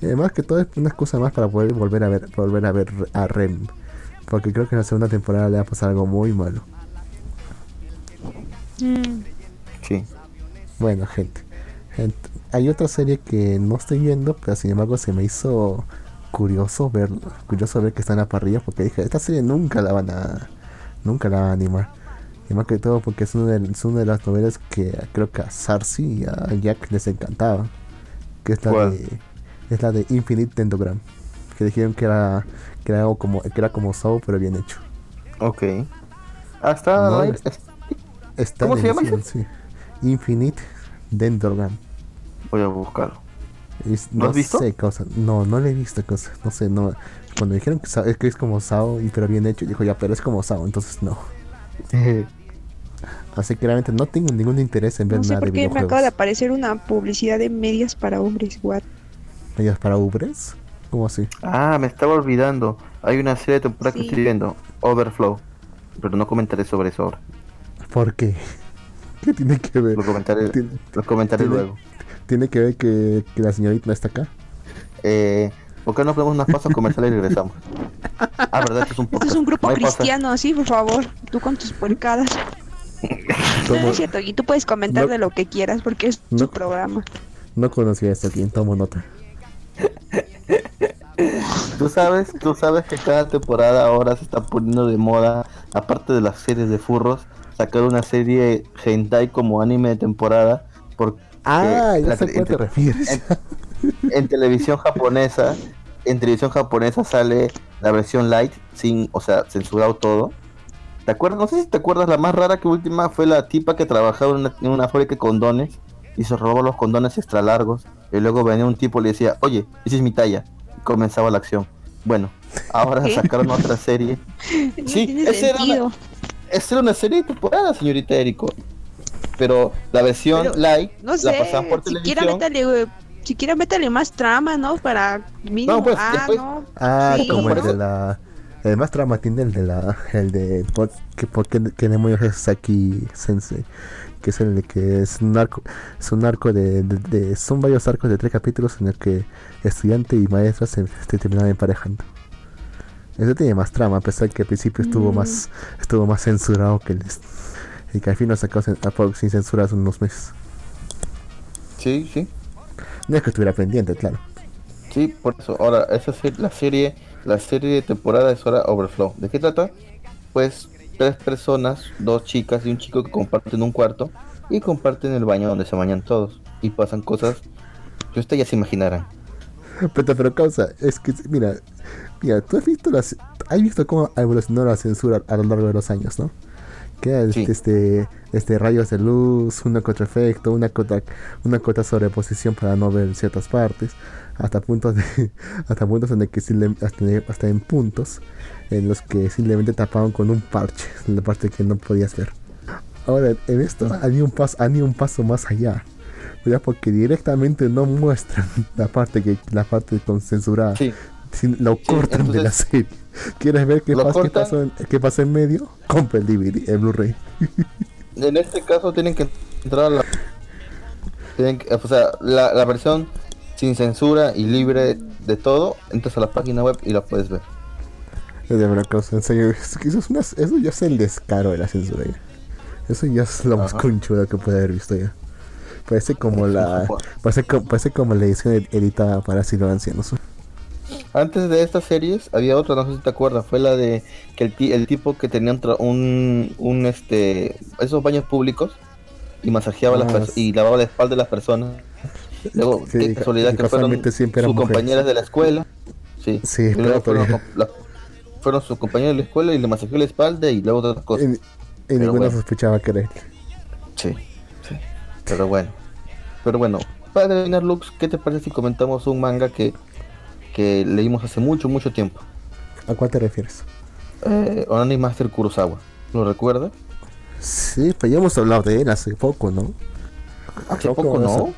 Y además que todo es una excusa más para poder volver a ver volver a ver a Rem, porque creo que en la segunda temporada le va a pasar algo muy malo. Mm. Sí. Bueno, gente. Hay otra serie que no estoy viendo, pero sin embargo se me hizo curioso ver curioso ver que está en la parrilla porque dije, esta serie nunca la van a nunca la van a animar. Y más que todo porque es una de, una de las novelas que creo que a Sarsi y a Jack les encantaba. Que es la de es la de Infinite Tendogram. Que dijeron que era que era como que era como Sao pero bien hecho. Ok. Hasta está ¿Cómo se llama? Sí. Infinite Dendrogram. Voy a buscarlo. no has visto? Sé, cosa. No, no le he visto cosa. No sé, no. Cuando dijeron que es, que es como Sao, y pero bien hecho, dijo ya, pero es como Sao, entonces no. (laughs) Así que realmente no tengo ningún interés en ver no sé nada por qué me acaba de aparecer una publicidad de medias para hombres, what? ¿Medias para hombres? ¿Cómo así? Ah, me estaba olvidando. Hay una serie de temporada que estoy viendo, Overflow. Pero no comentaré sobre eso ahora. ¿Por qué? (laughs) ¿Qué tiene que ver? Lo comentaré, lo comentaré luego. ¿Tiene que ver que, que la señorita no está acá? Eh, ¿Por qué no ponemos unas pausas comerciales y regresamos? (laughs) Ah, ¿verdad? Esto es un, podcast. Esto es un grupo cristiano, sí, por favor. Tú con tus puercadas. no es cierto, y tú puedes comentar de lo que quieras porque es tu programa. No conocía esto aquí, tomo nota. Tú sabes, tú sabes que cada temporada ahora se está poniendo de moda, aparte de las series de furros, sacar una serie hentai como anime de temporada. Porque ah, ya sé a qué te refieres. en televisión japonesa, en televisión japonesa sale la versión light, sin, o sea, censurado todo. ¿Te acuerdas? No sé si te acuerdas, la más rara que última fue la tipa que trabajaba en una, en una fábrica de condones y se robaba los condones extra largos. Y luego venía un tipo y le decía, oye, esa es mi talla. Y comenzaba la acción. Bueno, ahora sacaron otra serie. (laughs) sí, era, una, serie de temporada, señorita Erico. Pero la versión light no sé, la pasaban por siquiera Métale, siquiera métale más trama, ¿no? Para No, pues, ah, después... no. ah como el de la el más trama tiene el de la el de por, que por qué demonios es aquí Sensei que es el de que es un arco, es un arco de, son varios arcos de tres capítulos en el que estudiante y maestra se, terminan emparejando. Eso tiene más trama, a pesar que al principio estuvo más mm. estuvo más censurado que el y que al fin lo sacó sin censura hace unos meses. Sí, sí. No es que estuviera pendiente, claro. Sí, por eso. Ahora, esa es la serie, la serie de temporada es ahora Overflow. ¿De qué trata? Pues tres personas, dos chicas y un chico que comparten un cuarto y comparten el baño donde se bañan todos y pasan cosas que ustedes ya se imaginarán. Pero, pero causa, es que mira, mira, tú has visto las, has visto cómo ha evolucionado la censura a lo largo de los años, ¿no? Que este, este rayos de luz, una contra efecto, una cota, una cota sobreposición para no ver ciertas partes, hasta puntos de, (laughs) hasta puntos en que hasta, hasta en puntos en los que simplemente tapaban con un parche (laughs) la parte que no podías ver. Ahora, en esto han un paso, han un paso más allá. Porque directamente no muestran (laughs) la parte que la parte con censurada. Lo cortan de la serie. ¿Quieres ver qué, pasa, qué, pasó en, qué pasa en medio? Compra el DVD, el Blu-ray. en este caso tienen que entrar a la. o sea, la, la versión sin censura y libre de todo, entras a la página web y la puedes ver. De verdad, en serio, eso, es una, eso ya es el descaro de la censura ya. Eso ya es lo más conchudo que puede haber visto ya. Parece como la. Parece, parece como la edición editada para asilo ancianos. Antes de estas series había otra, no sé si te acuerdas, fue la de que el, el tipo que tenía un, un este esos baños públicos y masajeaba las ah, y lavaba la espalda de las personas. Luego, qué casualidad que, fueron sus compañeras de la escuela. Sí, sí fueron sus compañeros de la escuela y le masajeó la espalda y luego otras cosas. Y, ninguno sospechaba que era él. Sí, sí. Pero bueno. Pero bueno, para terminar, Lux, ¿qué te parece si comentamos un manga que, que leímos hace mucho, mucho tiempo? ¿A cuál te refieres? Eh, Onani Master Kurosawa. ¿Lo recuerdas? Sí, pues ya hemos hablado de él hace poco, ¿no? Hace poco, ¿no?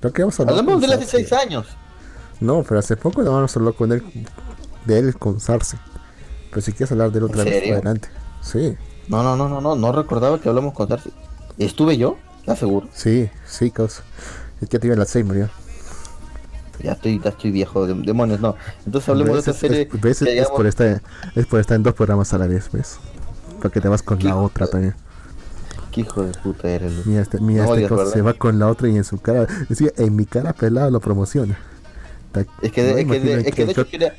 Lo que hemos hablado Hablamos de él hace seis años. No, pero hace poco no hemos hablado con él de él con Sarce. Pero si quieres hablar de él otra vez adelante. Sí. No, no, no, no, no, no recordaba que hablamos con Sarce. ¿Estuve yo? ¿Estás seguro? Sí, sí, causa. Es que te el Alzheimer ya. Ya estoy, ya estoy viejo, demonios, no. Entonces hablemos de esa serie. Es, es, por estar, es por estar en dos programas a la vez, ¿ves? Porque te vas con la otra también. Qué hijo de puta eres. Mira, este, mira este se va con la otra y en su cara. Decía, en mi cara pelada lo promociona. Es que, de, es, que es que de hecho quería,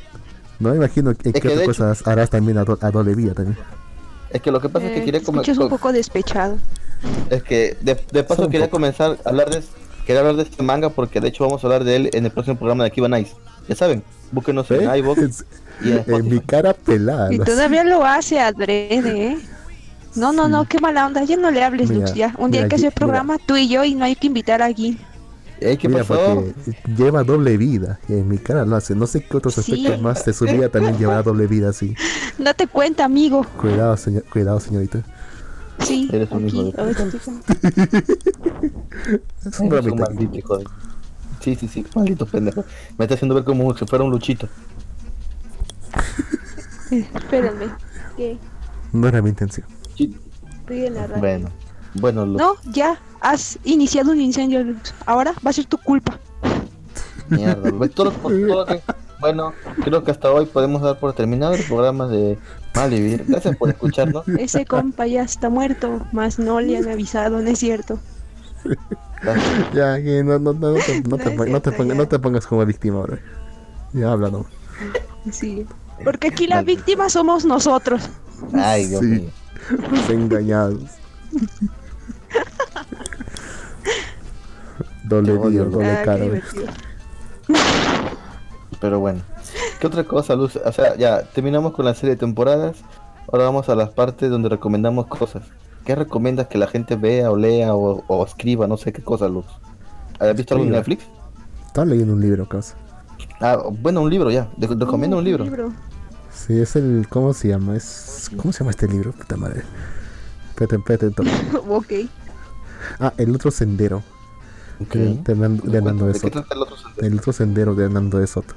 no me imagino en qué otras cosas harás también a, a, doble vía también. Es que lo que pasa es que quería comenzar. un poco despechado. Es que de, de paso quería comenzar a hablar de quería hablar de este manga porque de hecho vamos a hablar de él en el próximo programa de Akiba Nice. Ya saben, búsquenos en ¿Eh? iVoox. (laughs) en, mi cara pelada. Y todavía lo hace adrede, ¿eh? No, no, no, qué mala onda. Ya no le hables, Lux, ya. Un día hay que hacer programa tú y yo y no hay que invitar a alguien. ¿qué pasó? Lleva doble vida. Y en mi cara lo hace. No sé qué otros aspectos más de su vida también llevará doble vida así. Date (laughs) cuenta, amigo. Cuidado, señor, cuidado señorita. Sí, eres un hijo de... es un, maldito hijo de... Sí, sí, sí, maldito pendejo. Me está haciendo ver como si fuera un luchito. Espérenme. ¿Qué? No era mi intención. Sí. Estoy en la radio. Bueno. Bueno, No, ya, has iniciado un incendio, Ahora va a ser tu culpa. Mierda, (laughs) bueno, creo que hasta hoy podemos dar por terminado el programa de Malvivir. Gracias por escucharnos. (laughs) Ese compa ya está muerto, más no le han avisado, ¿no es cierto? Ya, no, no, no, te, no, te, no, te pongas, no te pongas como víctima ahora. Ya habla, no. Sí, porque aquí la víctima somos nosotros. Ay, Dios mío. engañados. doble día, doble cara. Pero bueno. ¿Qué otra cosa, Luz? O sea, ya terminamos con la serie de temporadas. Ahora vamos a las partes donde recomendamos cosas. ¿Qué recomiendas que la gente vea o lea o, escriba? No sé qué cosa, Luz. ¿Has visto algo en Netflix? Estaba leyendo un libro, causa. Ah, bueno, un libro ya. recomiendo un libro. Sí, es el. ¿Cómo se llama? Es, ¿Cómo se llama este libro? Puta madre. Espérate, espérate. (laughs) ok. Ah, El otro sendero. Okay. De, Hernando de, Soto. el otro sendero? El otro sendero de Hernando de Soto.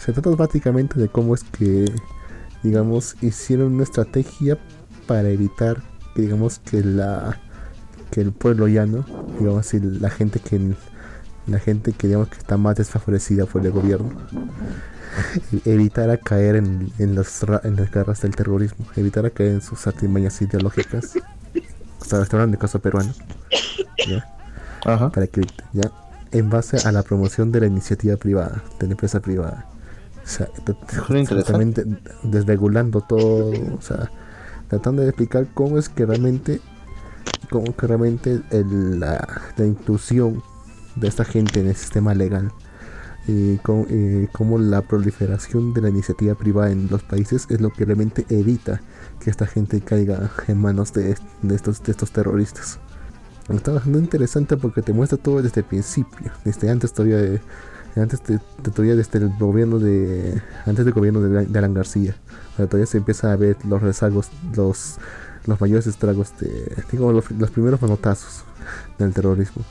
Se trata básicamente de cómo es que, digamos, hicieron una estrategia para evitar que, digamos, que la que el pueblo llano, digamos, la gente que la gente que digamos que está más desfavorecida por el gobierno evitara caer en, en, las, en las garras del terrorismo, evitara caer en sus artimañas ideológicas. Estaba hablando de caso peruano. Para que, ya, en base a la promoción de la iniciativa privada, de la empresa privada. Sea, desregulando todo, o sea, tratando de explicar cómo es que realmente, cómo que realmente la, la inclusión de esta gente en el sistema legal y cómo, la proliferación de la iniciativa privada en los países es lo que realmente evita que esta gente caiga en manos de, estos, de estos terroristas. Está bastante interesante porque te muestra todo desde el principio, desde antes todavía de, antes de, todavía desde el gobierno de antes del gobierno de, Alan García. todavía se empieza a ver los rezagos, los los mayores estragos de digo, los, los primeros manotazos del terrorismo.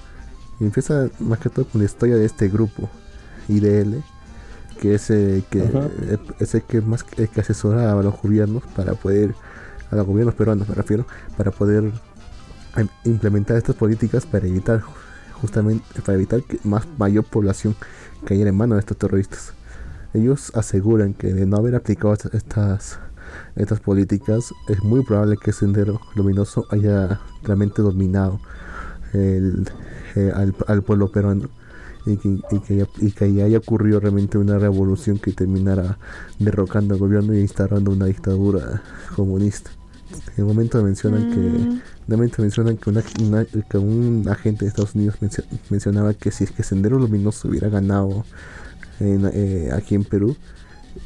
Y empieza más que todo con la historia de este grupo, IDL, que es, el que, es el que más que asesora a los gobiernos para poder, a los gobiernos peruanos me refiero, para poder implementar estas políticas para evitar justamente para evitar que más mayor población cayera en manos de estos terroristas. Ellos aseguran que de no haber aplicado estas estas políticas es muy probable que Sendero Luminoso haya realmente dominado eh, al, pueblo peruano y que, y, que, haya ocurrido realmente una revolución que terminara derrocando al gobierno y instalando una dictadura comunista. En un momento mencionan que mm. momento mencionan que, una, que un agente de Estados Unidos mencionaba que si es que Sendero Luminoso hubiera ganado eh, aquí en Perú,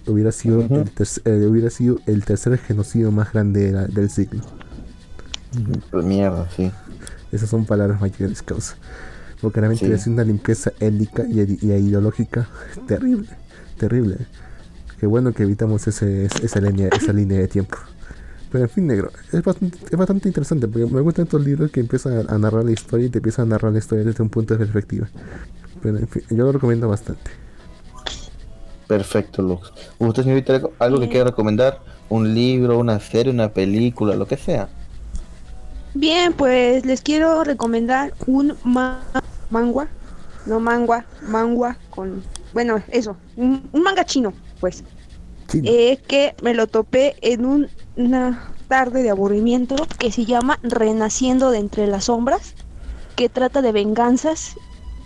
hubiera sido, el eh, hubiera sido el tercer genocidio más grande del siglo. Pues mierda, sí. Esas son palabras mayores, causa. Porque realmente es una limpieza étnica y, ideológica terrible, terrible. Qué bueno que evitamos ese, esa, línea, esa línea de tiempo. Pero en fin, negro, es bastante, es bastante interesante porque me gustan estos libros que empiezan a, narrar la historia y te empiezan a narrar la historia desde un punto de perspectiva. Pero en fin, yo lo recomiendo bastante. Perfecto, Lux. ¿Usted, señorita, algo que quiera recomendar? ¿Un libro, una serie, una película, lo que sea? Bien, pues les quiero recomendar un manga, no manga, manga con, bueno, eso, un, manga chino, pues, eh, que me lo topé en una tarde de aburrimiento que se llama Renaciendo de entre las sombras, que trata de venganzas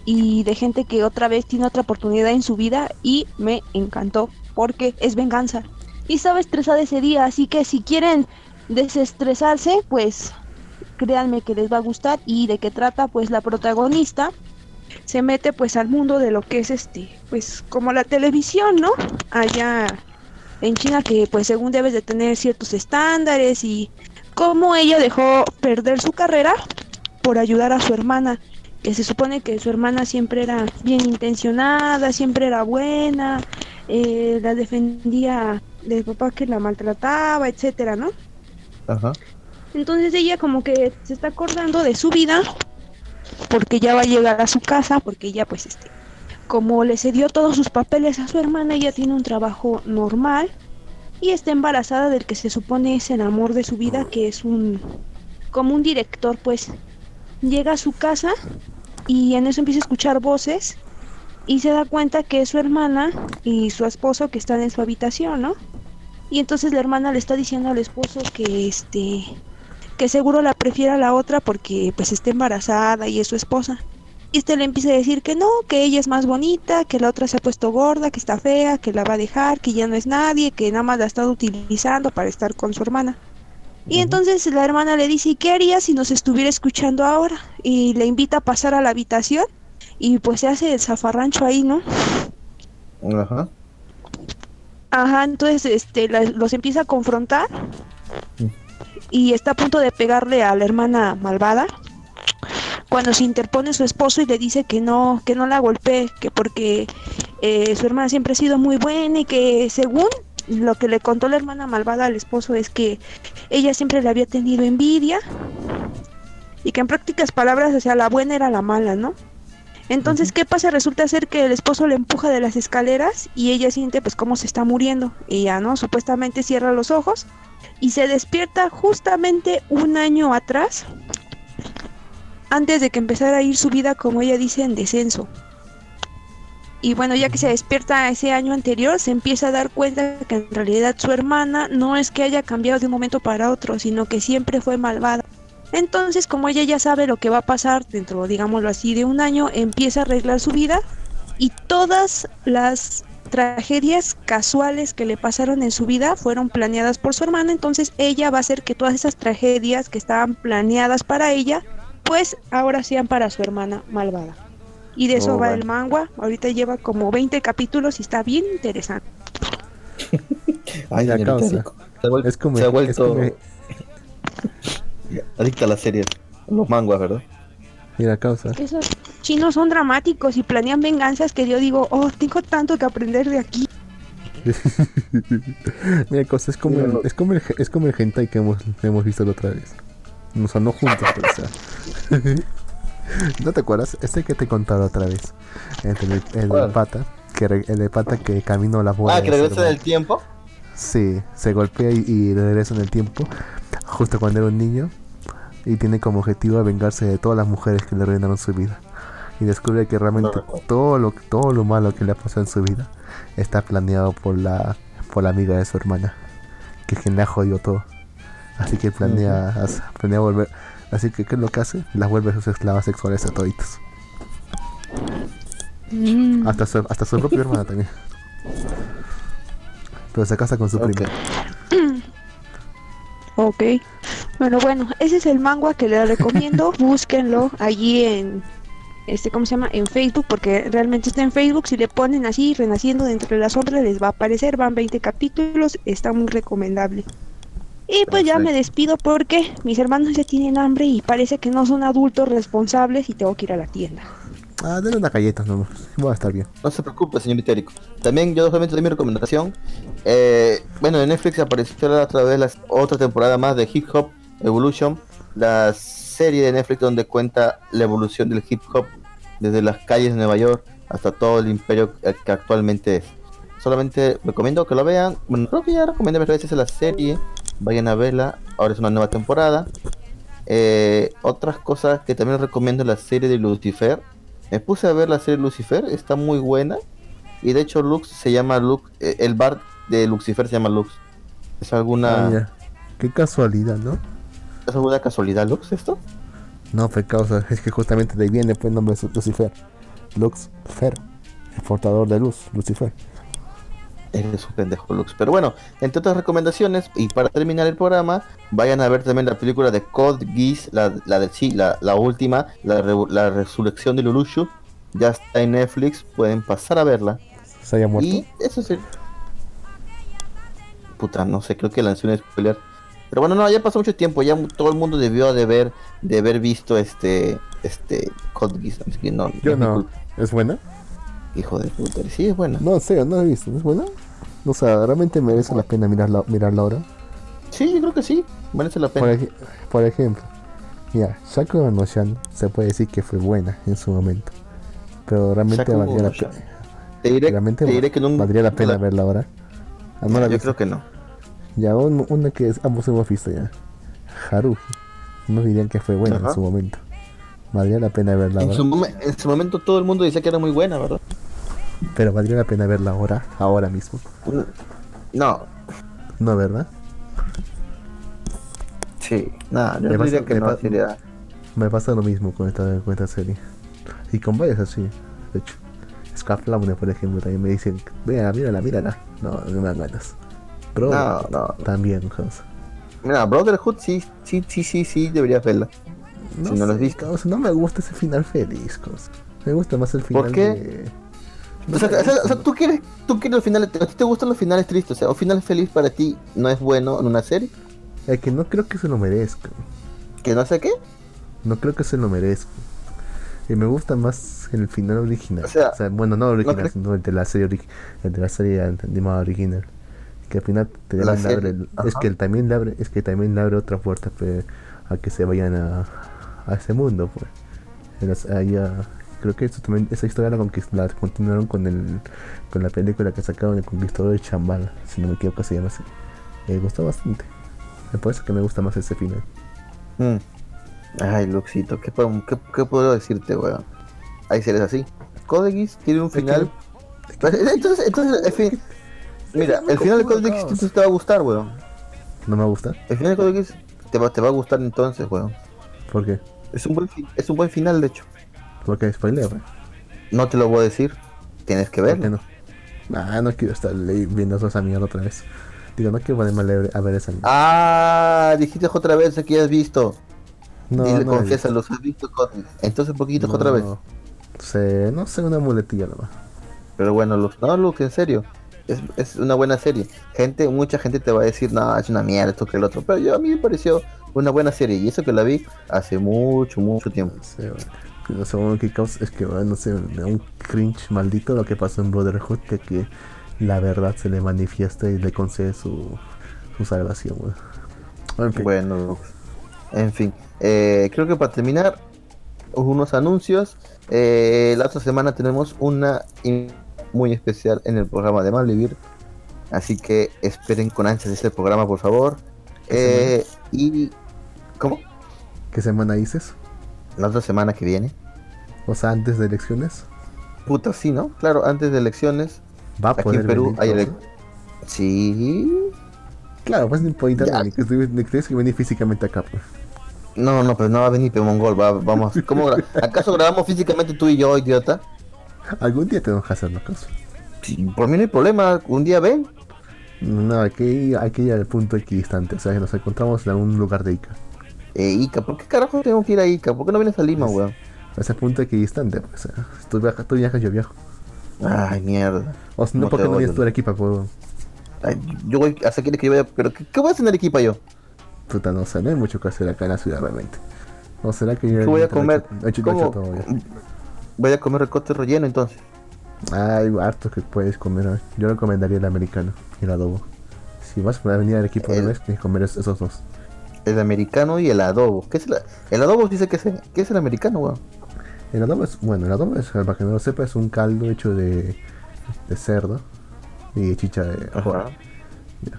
y de gente que otra vez tiene otra oportunidad en su vida y me encantó porque es venganza. Y estaba estresada ese día, así que si quieren desestresarse, pues créanme que les va a gustar y de qué trata pues la protagonista se mete pues al mundo de lo que es este pues como la televisión no allá en China que pues según debes de tener ciertos estándares y cómo ella dejó perder su carrera por ayudar a su hermana que se supone que su hermana siempre era bien intencionada siempre era buena eh, la defendía del papá que la maltrataba etcétera no Ajá. Entonces ella como que se está acordando de su vida porque ya va a llegar a su casa, porque ella pues este, como le cedió todos sus papeles a su hermana, ella tiene un trabajo normal y está embarazada del que se supone es el amor de su vida, que es un como un director, pues llega a su casa y en eso empieza a escuchar voces y se da cuenta que es su hermana y su esposo que están en su habitación, ¿no? Y entonces la hermana le está diciendo al esposo que este que seguro la prefiere a la otra porque pues está embarazada y es su esposa. Y este le empieza a decir que no, que ella es más bonita, que la otra se ha puesto gorda, que está fea, que la va a dejar, que ya no es nadie, que nada más la ha estado utilizando para estar con su hermana. Y entonces la hermana le dice, ¿y qué haría si nos estuviera escuchando ahora? Y le invita a pasar a la habitación y pues se hace el zafarrancho ahí, ¿no? Ajá. Ajá, entonces este los empieza a confrontar y está a punto de pegarle a la hermana malvada cuando se interpone su esposo y le dice que no que no la golpee que porque eh, su hermana siempre ha sido muy buena y que según lo que le contó la hermana malvada al esposo es que ella siempre le había tenido envidia y que en prácticas palabras, o sea, la buena era la mala, ¿no? Entonces, ¿qué pasa? Resulta ser que el esposo le empuja de las escaleras y ella siente pues cómo se está muriendo. Y ya, ¿no? Supuestamente cierra los ojos y se despierta justamente un año atrás, antes de que empezara a ir su vida, como ella dice, en descenso. Y bueno, ya que se despierta ese año anterior, se empieza a dar cuenta que en realidad su hermana no es que haya cambiado de un momento para otro, sino que siempre fue malvada. Entonces, como ella ya sabe lo que va a pasar dentro, digámoslo así, de un año, empieza a arreglar su vida y todas las tragedias casuales que le pasaron en su vida fueron planeadas por su hermana, entonces ella va a hacer que todas esas tragedias que estaban planeadas para ella, pues ahora sean para su hermana malvada. Y de eso oh, va el manga, ahorita lleva como 20 capítulos y está bien interesante. (laughs) Ay, la causa. es como, se ha vuelto adicta a las series, los manguas, ¿verdad? Mira, causa. Esos chinos son dramáticos y planean venganzas que yo digo, oh, tengo tanto que aprender de aquí. (laughs) Mira, cosa, es como, el, es como el, es como el hentai que hemos, hemos visto la otra vez. O sea, no juntos, pero o sea. (laughs) ¿No te acuerdas? Este que te contaba otra vez. El, el, de pata. Que, el de pata que caminó la boda. Ah, que regresa en el tiempo. Sí, se golpea y, y regresa en el tiempo justo cuando era un niño y tiene como objetivo vengarse de todas las mujeres que le arruinaron su vida y descubre que realmente todo lo todo lo malo que le ha pasado en su vida está planeado por la por la amiga de su hermana que es quien le ha jodido todo así que planea planea volver así que qué es lo que hace las vuelve sus esclavas sexuales a toditos mm. hasta su, hasta su (laughs) propia hermana también pero se casa con su prima (clears throat) Ok. Bueno, bueno, ese es el manga que les recomiendo. (laughs) Búsquenlo allí en este, ¿cómo se llama? En Facebook, porque realmente está en Facebook. Si le ponen así, renaciendo dentro de las sombras, les va a aparecer. Van 20 capítulos, está muy recomendable. Y pues ya me despido porque mis hermanos ya tienen hambre y parece que no son adultos responsables y tengo que ir a la tienda. Ah, denle una galleta nomás. Va a estar bien. No se preocupe, señor Itérico. También yo solamente doy mi recomendación. Eh, bueno, en Netflix apareció a través de la otra temporada más de Hip Hop Evolution. La serie de Netflix donde cuenta la evolución del hip hop desde las calles de Nueva York hasta todo el imperio que actualmente es. Solamente recomiendo que lo vean. Bueno, creo que ya recomendé varias veces la serie. Vayan a verla. Ahora es una nueva temporada. Eh, otras cosas que también recomiendo la serie de Lucifer me puse a ver la serie Lucifer, está muy buena. Y de hecho Lux se llama Lux, eh, el bar de Lucifer se llama Lux. ¿Es alguna... Ah, Qué casualidad, ¿no? ¿Es alguna casualidad Lux esto? No, fue causa, es que justamente de ahí viene pues, el nombre de Lucifer. Luxfer, el portador de luz, Lucifer. Eres un pendejo Lux. Pero bueno, entre otras recomendaciones, y para terminar el programa, vayan a ver también la película de Code Geass, la, la de sí, la, la última, la, la, resurrección de Lulushu. Ya está en Netflix, pueden pasar a verla. ¿Se haya muerto? Y eso sí. Puta, no sé, creo que la un spoiler. Pero bueno, no, ya pasó mucho tiempo, ya todo el mundo debió de ver, de haber visto este, este Code Geass. no, Yo no. ¿Es buena? Hijo de puta, sí es buena. No sé, no he visto, ¿es buena? O sea, ¿realmente merece la pena mirarla, mirarla ahora? Sí, yo creo que sí, merece la pena. Por, ejemplo, mira, Shaku no se puede decir que fue buena en su momento. Pero realmente valdría la pena. Te diré, realmente que no, valdría la pena verla ahora. Ah, no, yo creo que no. Ya, una que ambos hemos visto ya. Haruhi. No dirían que fue buena en su momento. Valdría la pena verla en ahora. en su momento todo el mundo decía que era muy buena, ¿verdad? Pero valdría la pena verla ahora, ahora mismo. No. No, ¿verdad? Sí, nada, yo me diría que no sería... Me pasa lo mismo con esta, con esta serie. Y con varias así, de hecho. Scaflaune, por ejemplo, también me dicen, vea, mírala, mírala. No, no me dan ganas. Bro, no, no. también, cosa. Mira, Brotherhood sí, sí, sí, sí, sí, deberías verla. No si no lo has visto. no me gusta ese final feliz, cosa. Me gusta más el final ¿Por qué? O sea, o sea, tú quieres, tú quieres los finales, a ti te gustan los finales tristes, o sea, un final feliz para ti no es bueno en una serie. Es que no creo que se lo merezca. ¿Que no sé qué? No creo que se lo merezca. Y me gusta más el final original. O sea, bueno, no original, sino el de la serie el de la serie animada original. Que al final te le abre, es que también le abre, es que también le abre otra puerta pues, a que se vayan a, a ese mundo, pues. Allá, creo que eso también, esa historia la, la continuaron con el con la película que sacaron el conquistador de Chambala, si no me equivoco se llama así. Me gustó bastante. Me parece que me gusta más ese final. Mm. Ay, Luxito, ¿qué, qué, puedo decirte, weón? Hay series así. Codex tiene un final. Entonces, entonces, el fin... Mira, el final de Codex te va a gustar, weón. ¿No me va a gustar? El final de Codex te va, te va a gustar entonces, weón. ¿Por qué? Es un buen, es un buen final, de hecho. ¿Por qué spoiler, weón? No te lo voy a decir. Tienes que verlo. no? Ah, no quiero estar viendo esa mierda otra vez. Digo, no quiero ponerme a ver esa mierda. Ah, dijiste otra vez que ya has visto. No, y le no confiesa, los has visto con... Entonces poquito otra vez. Sé, no sé, una muletilla nomás. Pero bueno, Luz, no, Luz, en serio. Es, es, una buena serie. Gente, mucha gente te va a decir, no, es una mierda esto que el otro. Pero yo a mí me pareció una buena serie. Y eso que la vi hace mucho, mucho tiempo. Sí, bueno. Lo segundo que causa es que, no sé, un cringe maldito lo que pasó en Brotherhood, que, que la verdad se le manifiesta y le concede su, su salvación, Bueno, en fin. Eh, creo que para terminar, unos anuncios. Eh, la otra semana tenemos una muy especial en el programa de Malvivir. Así que esperen con ansias este programa, por favor. Eh, y. ¿Cómo? ¿Qué semana dices? La otra semana que viene. O sea, antes de elecciones. Puta, sí, ¿no? Claro, antes de elecciones. Va a Aquí en Perú hay elecciones. Sí. Claro, pues no importa que tienes que venir físicamente acá, pues. No, no, pues no va a venir Mongol, va, vamos. (laughs) ¿Cómo ¿Acaso grabamos físicamente tú y yo, idiota? Algún día tenemos que hacerlo, caso. Sí, por mí no hay problema, un día ven. No, hay que, ir, hay que ir al punto equidistante, o sea, que nos encontramos en un lugar de Ica. Eh, Ica, ¿por qué carajo tengo que ir a Ica? ¿Por qué no vienes a Lima, weón? A ese punto equidistante, pues, o sea, tú viajas, tú viajas, yo viajo. Ay, mierda. O sea, no, ¿por qué no vienes tú a Arequipa? Ay, yo voy, hasta quieres que yo vaya, pero ¿qué, qué voy a hacer en Arequipa yo? Puta, no sé, no hay mucho que hacer acá en la ciudad realmente. ¿O será que yo voy a comer? Voy a comer recote relleno entonces. Hay hartos que puedes comer. Yo recomendaría el americano y el adobo. Si vas a venir al equipo de vez, tienes que comer esos dos. El americano y el adobo. ¿Qué es el, el adobo? Dice que es, ¿qué es el americano, weón? El adobo es, bueno, el adobo es, para que no lo sepa, es un caldo hecho de, de cerdo y chicha de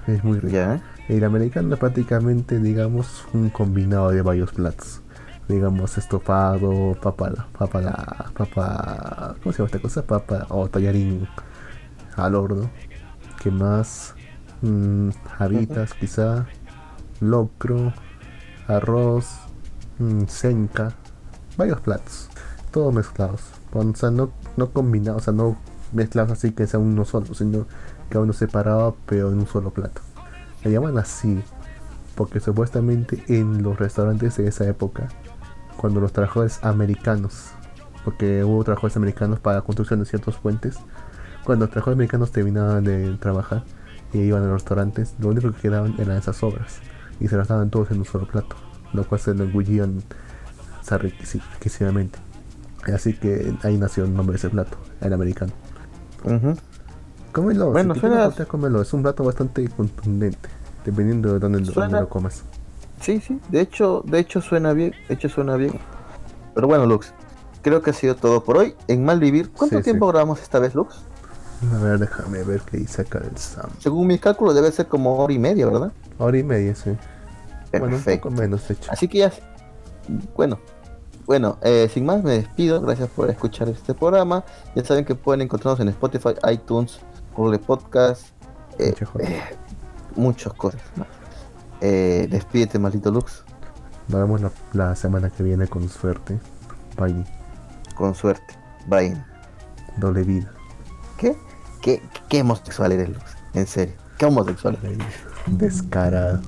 Es muy rico. El americano es prácticamente, digamos, un combinado de varios platos. Digamos, estofado, papa, papa, la, papa, ¿cómo se llama esta cosa? Papa o tallarín al horno. ¿Qué más? Mm, habitas, quizá, locro, arroz, mm, senca, varios platos, todos mezclados. O sea, no, no combinados, o sea, no mezclados así que sea uno solo, sino cada uno separado, pero en un solo plato. Le llaman así porque supuestamente en los restaurantes de esa época, cuando los trabajadores americanos, porque hubo trabajadores americanos para la construcción de ciertos puentes, cuando los trabajadores americanos terminaban de trabajar y iban a los restaurantes, lo único que quedaban eran esas obras y se las daban todos en un solo plato, lo cual se lo engullían riquísimamente. Así que ahí nació el nombre de ese plato, el americano. Cómelo, bueno, si suena... cómelo. Es un plato bastante contundente, dependiendo de dónde, lo comas. Sí, sí, de hecho, de hecho suena bien, de hecho suena bien. Pero bueno, Lux, creo que ha sido todo por hoy en Malvivir. ¿Cuánto tiempo grabamos esta vez, Lux? A ver, déjame ver qué dice acá el Sam. Según mis cálculos debe ser como hora y media, ¿verdad? Hora y media, sí. Perfecto. Bueno, menos, hecho. Así que ya, bueno, bueno, eh, sin más me despido. Gracias por escuchar este programa. Ya saben que pueden encontrarnos en Spotify, iTunes, Google Podcast, eh, eh, muchas cosas más. Eh, despídete, maldito Lux. Nos vemos la, semana que viene con suerte. Bye. Con suerte. Bye. Doble vida. ¿Qué? ¿Qué, qué homosexual eres, Lux? En serio. ¿Qué homosexual eres? Descarado.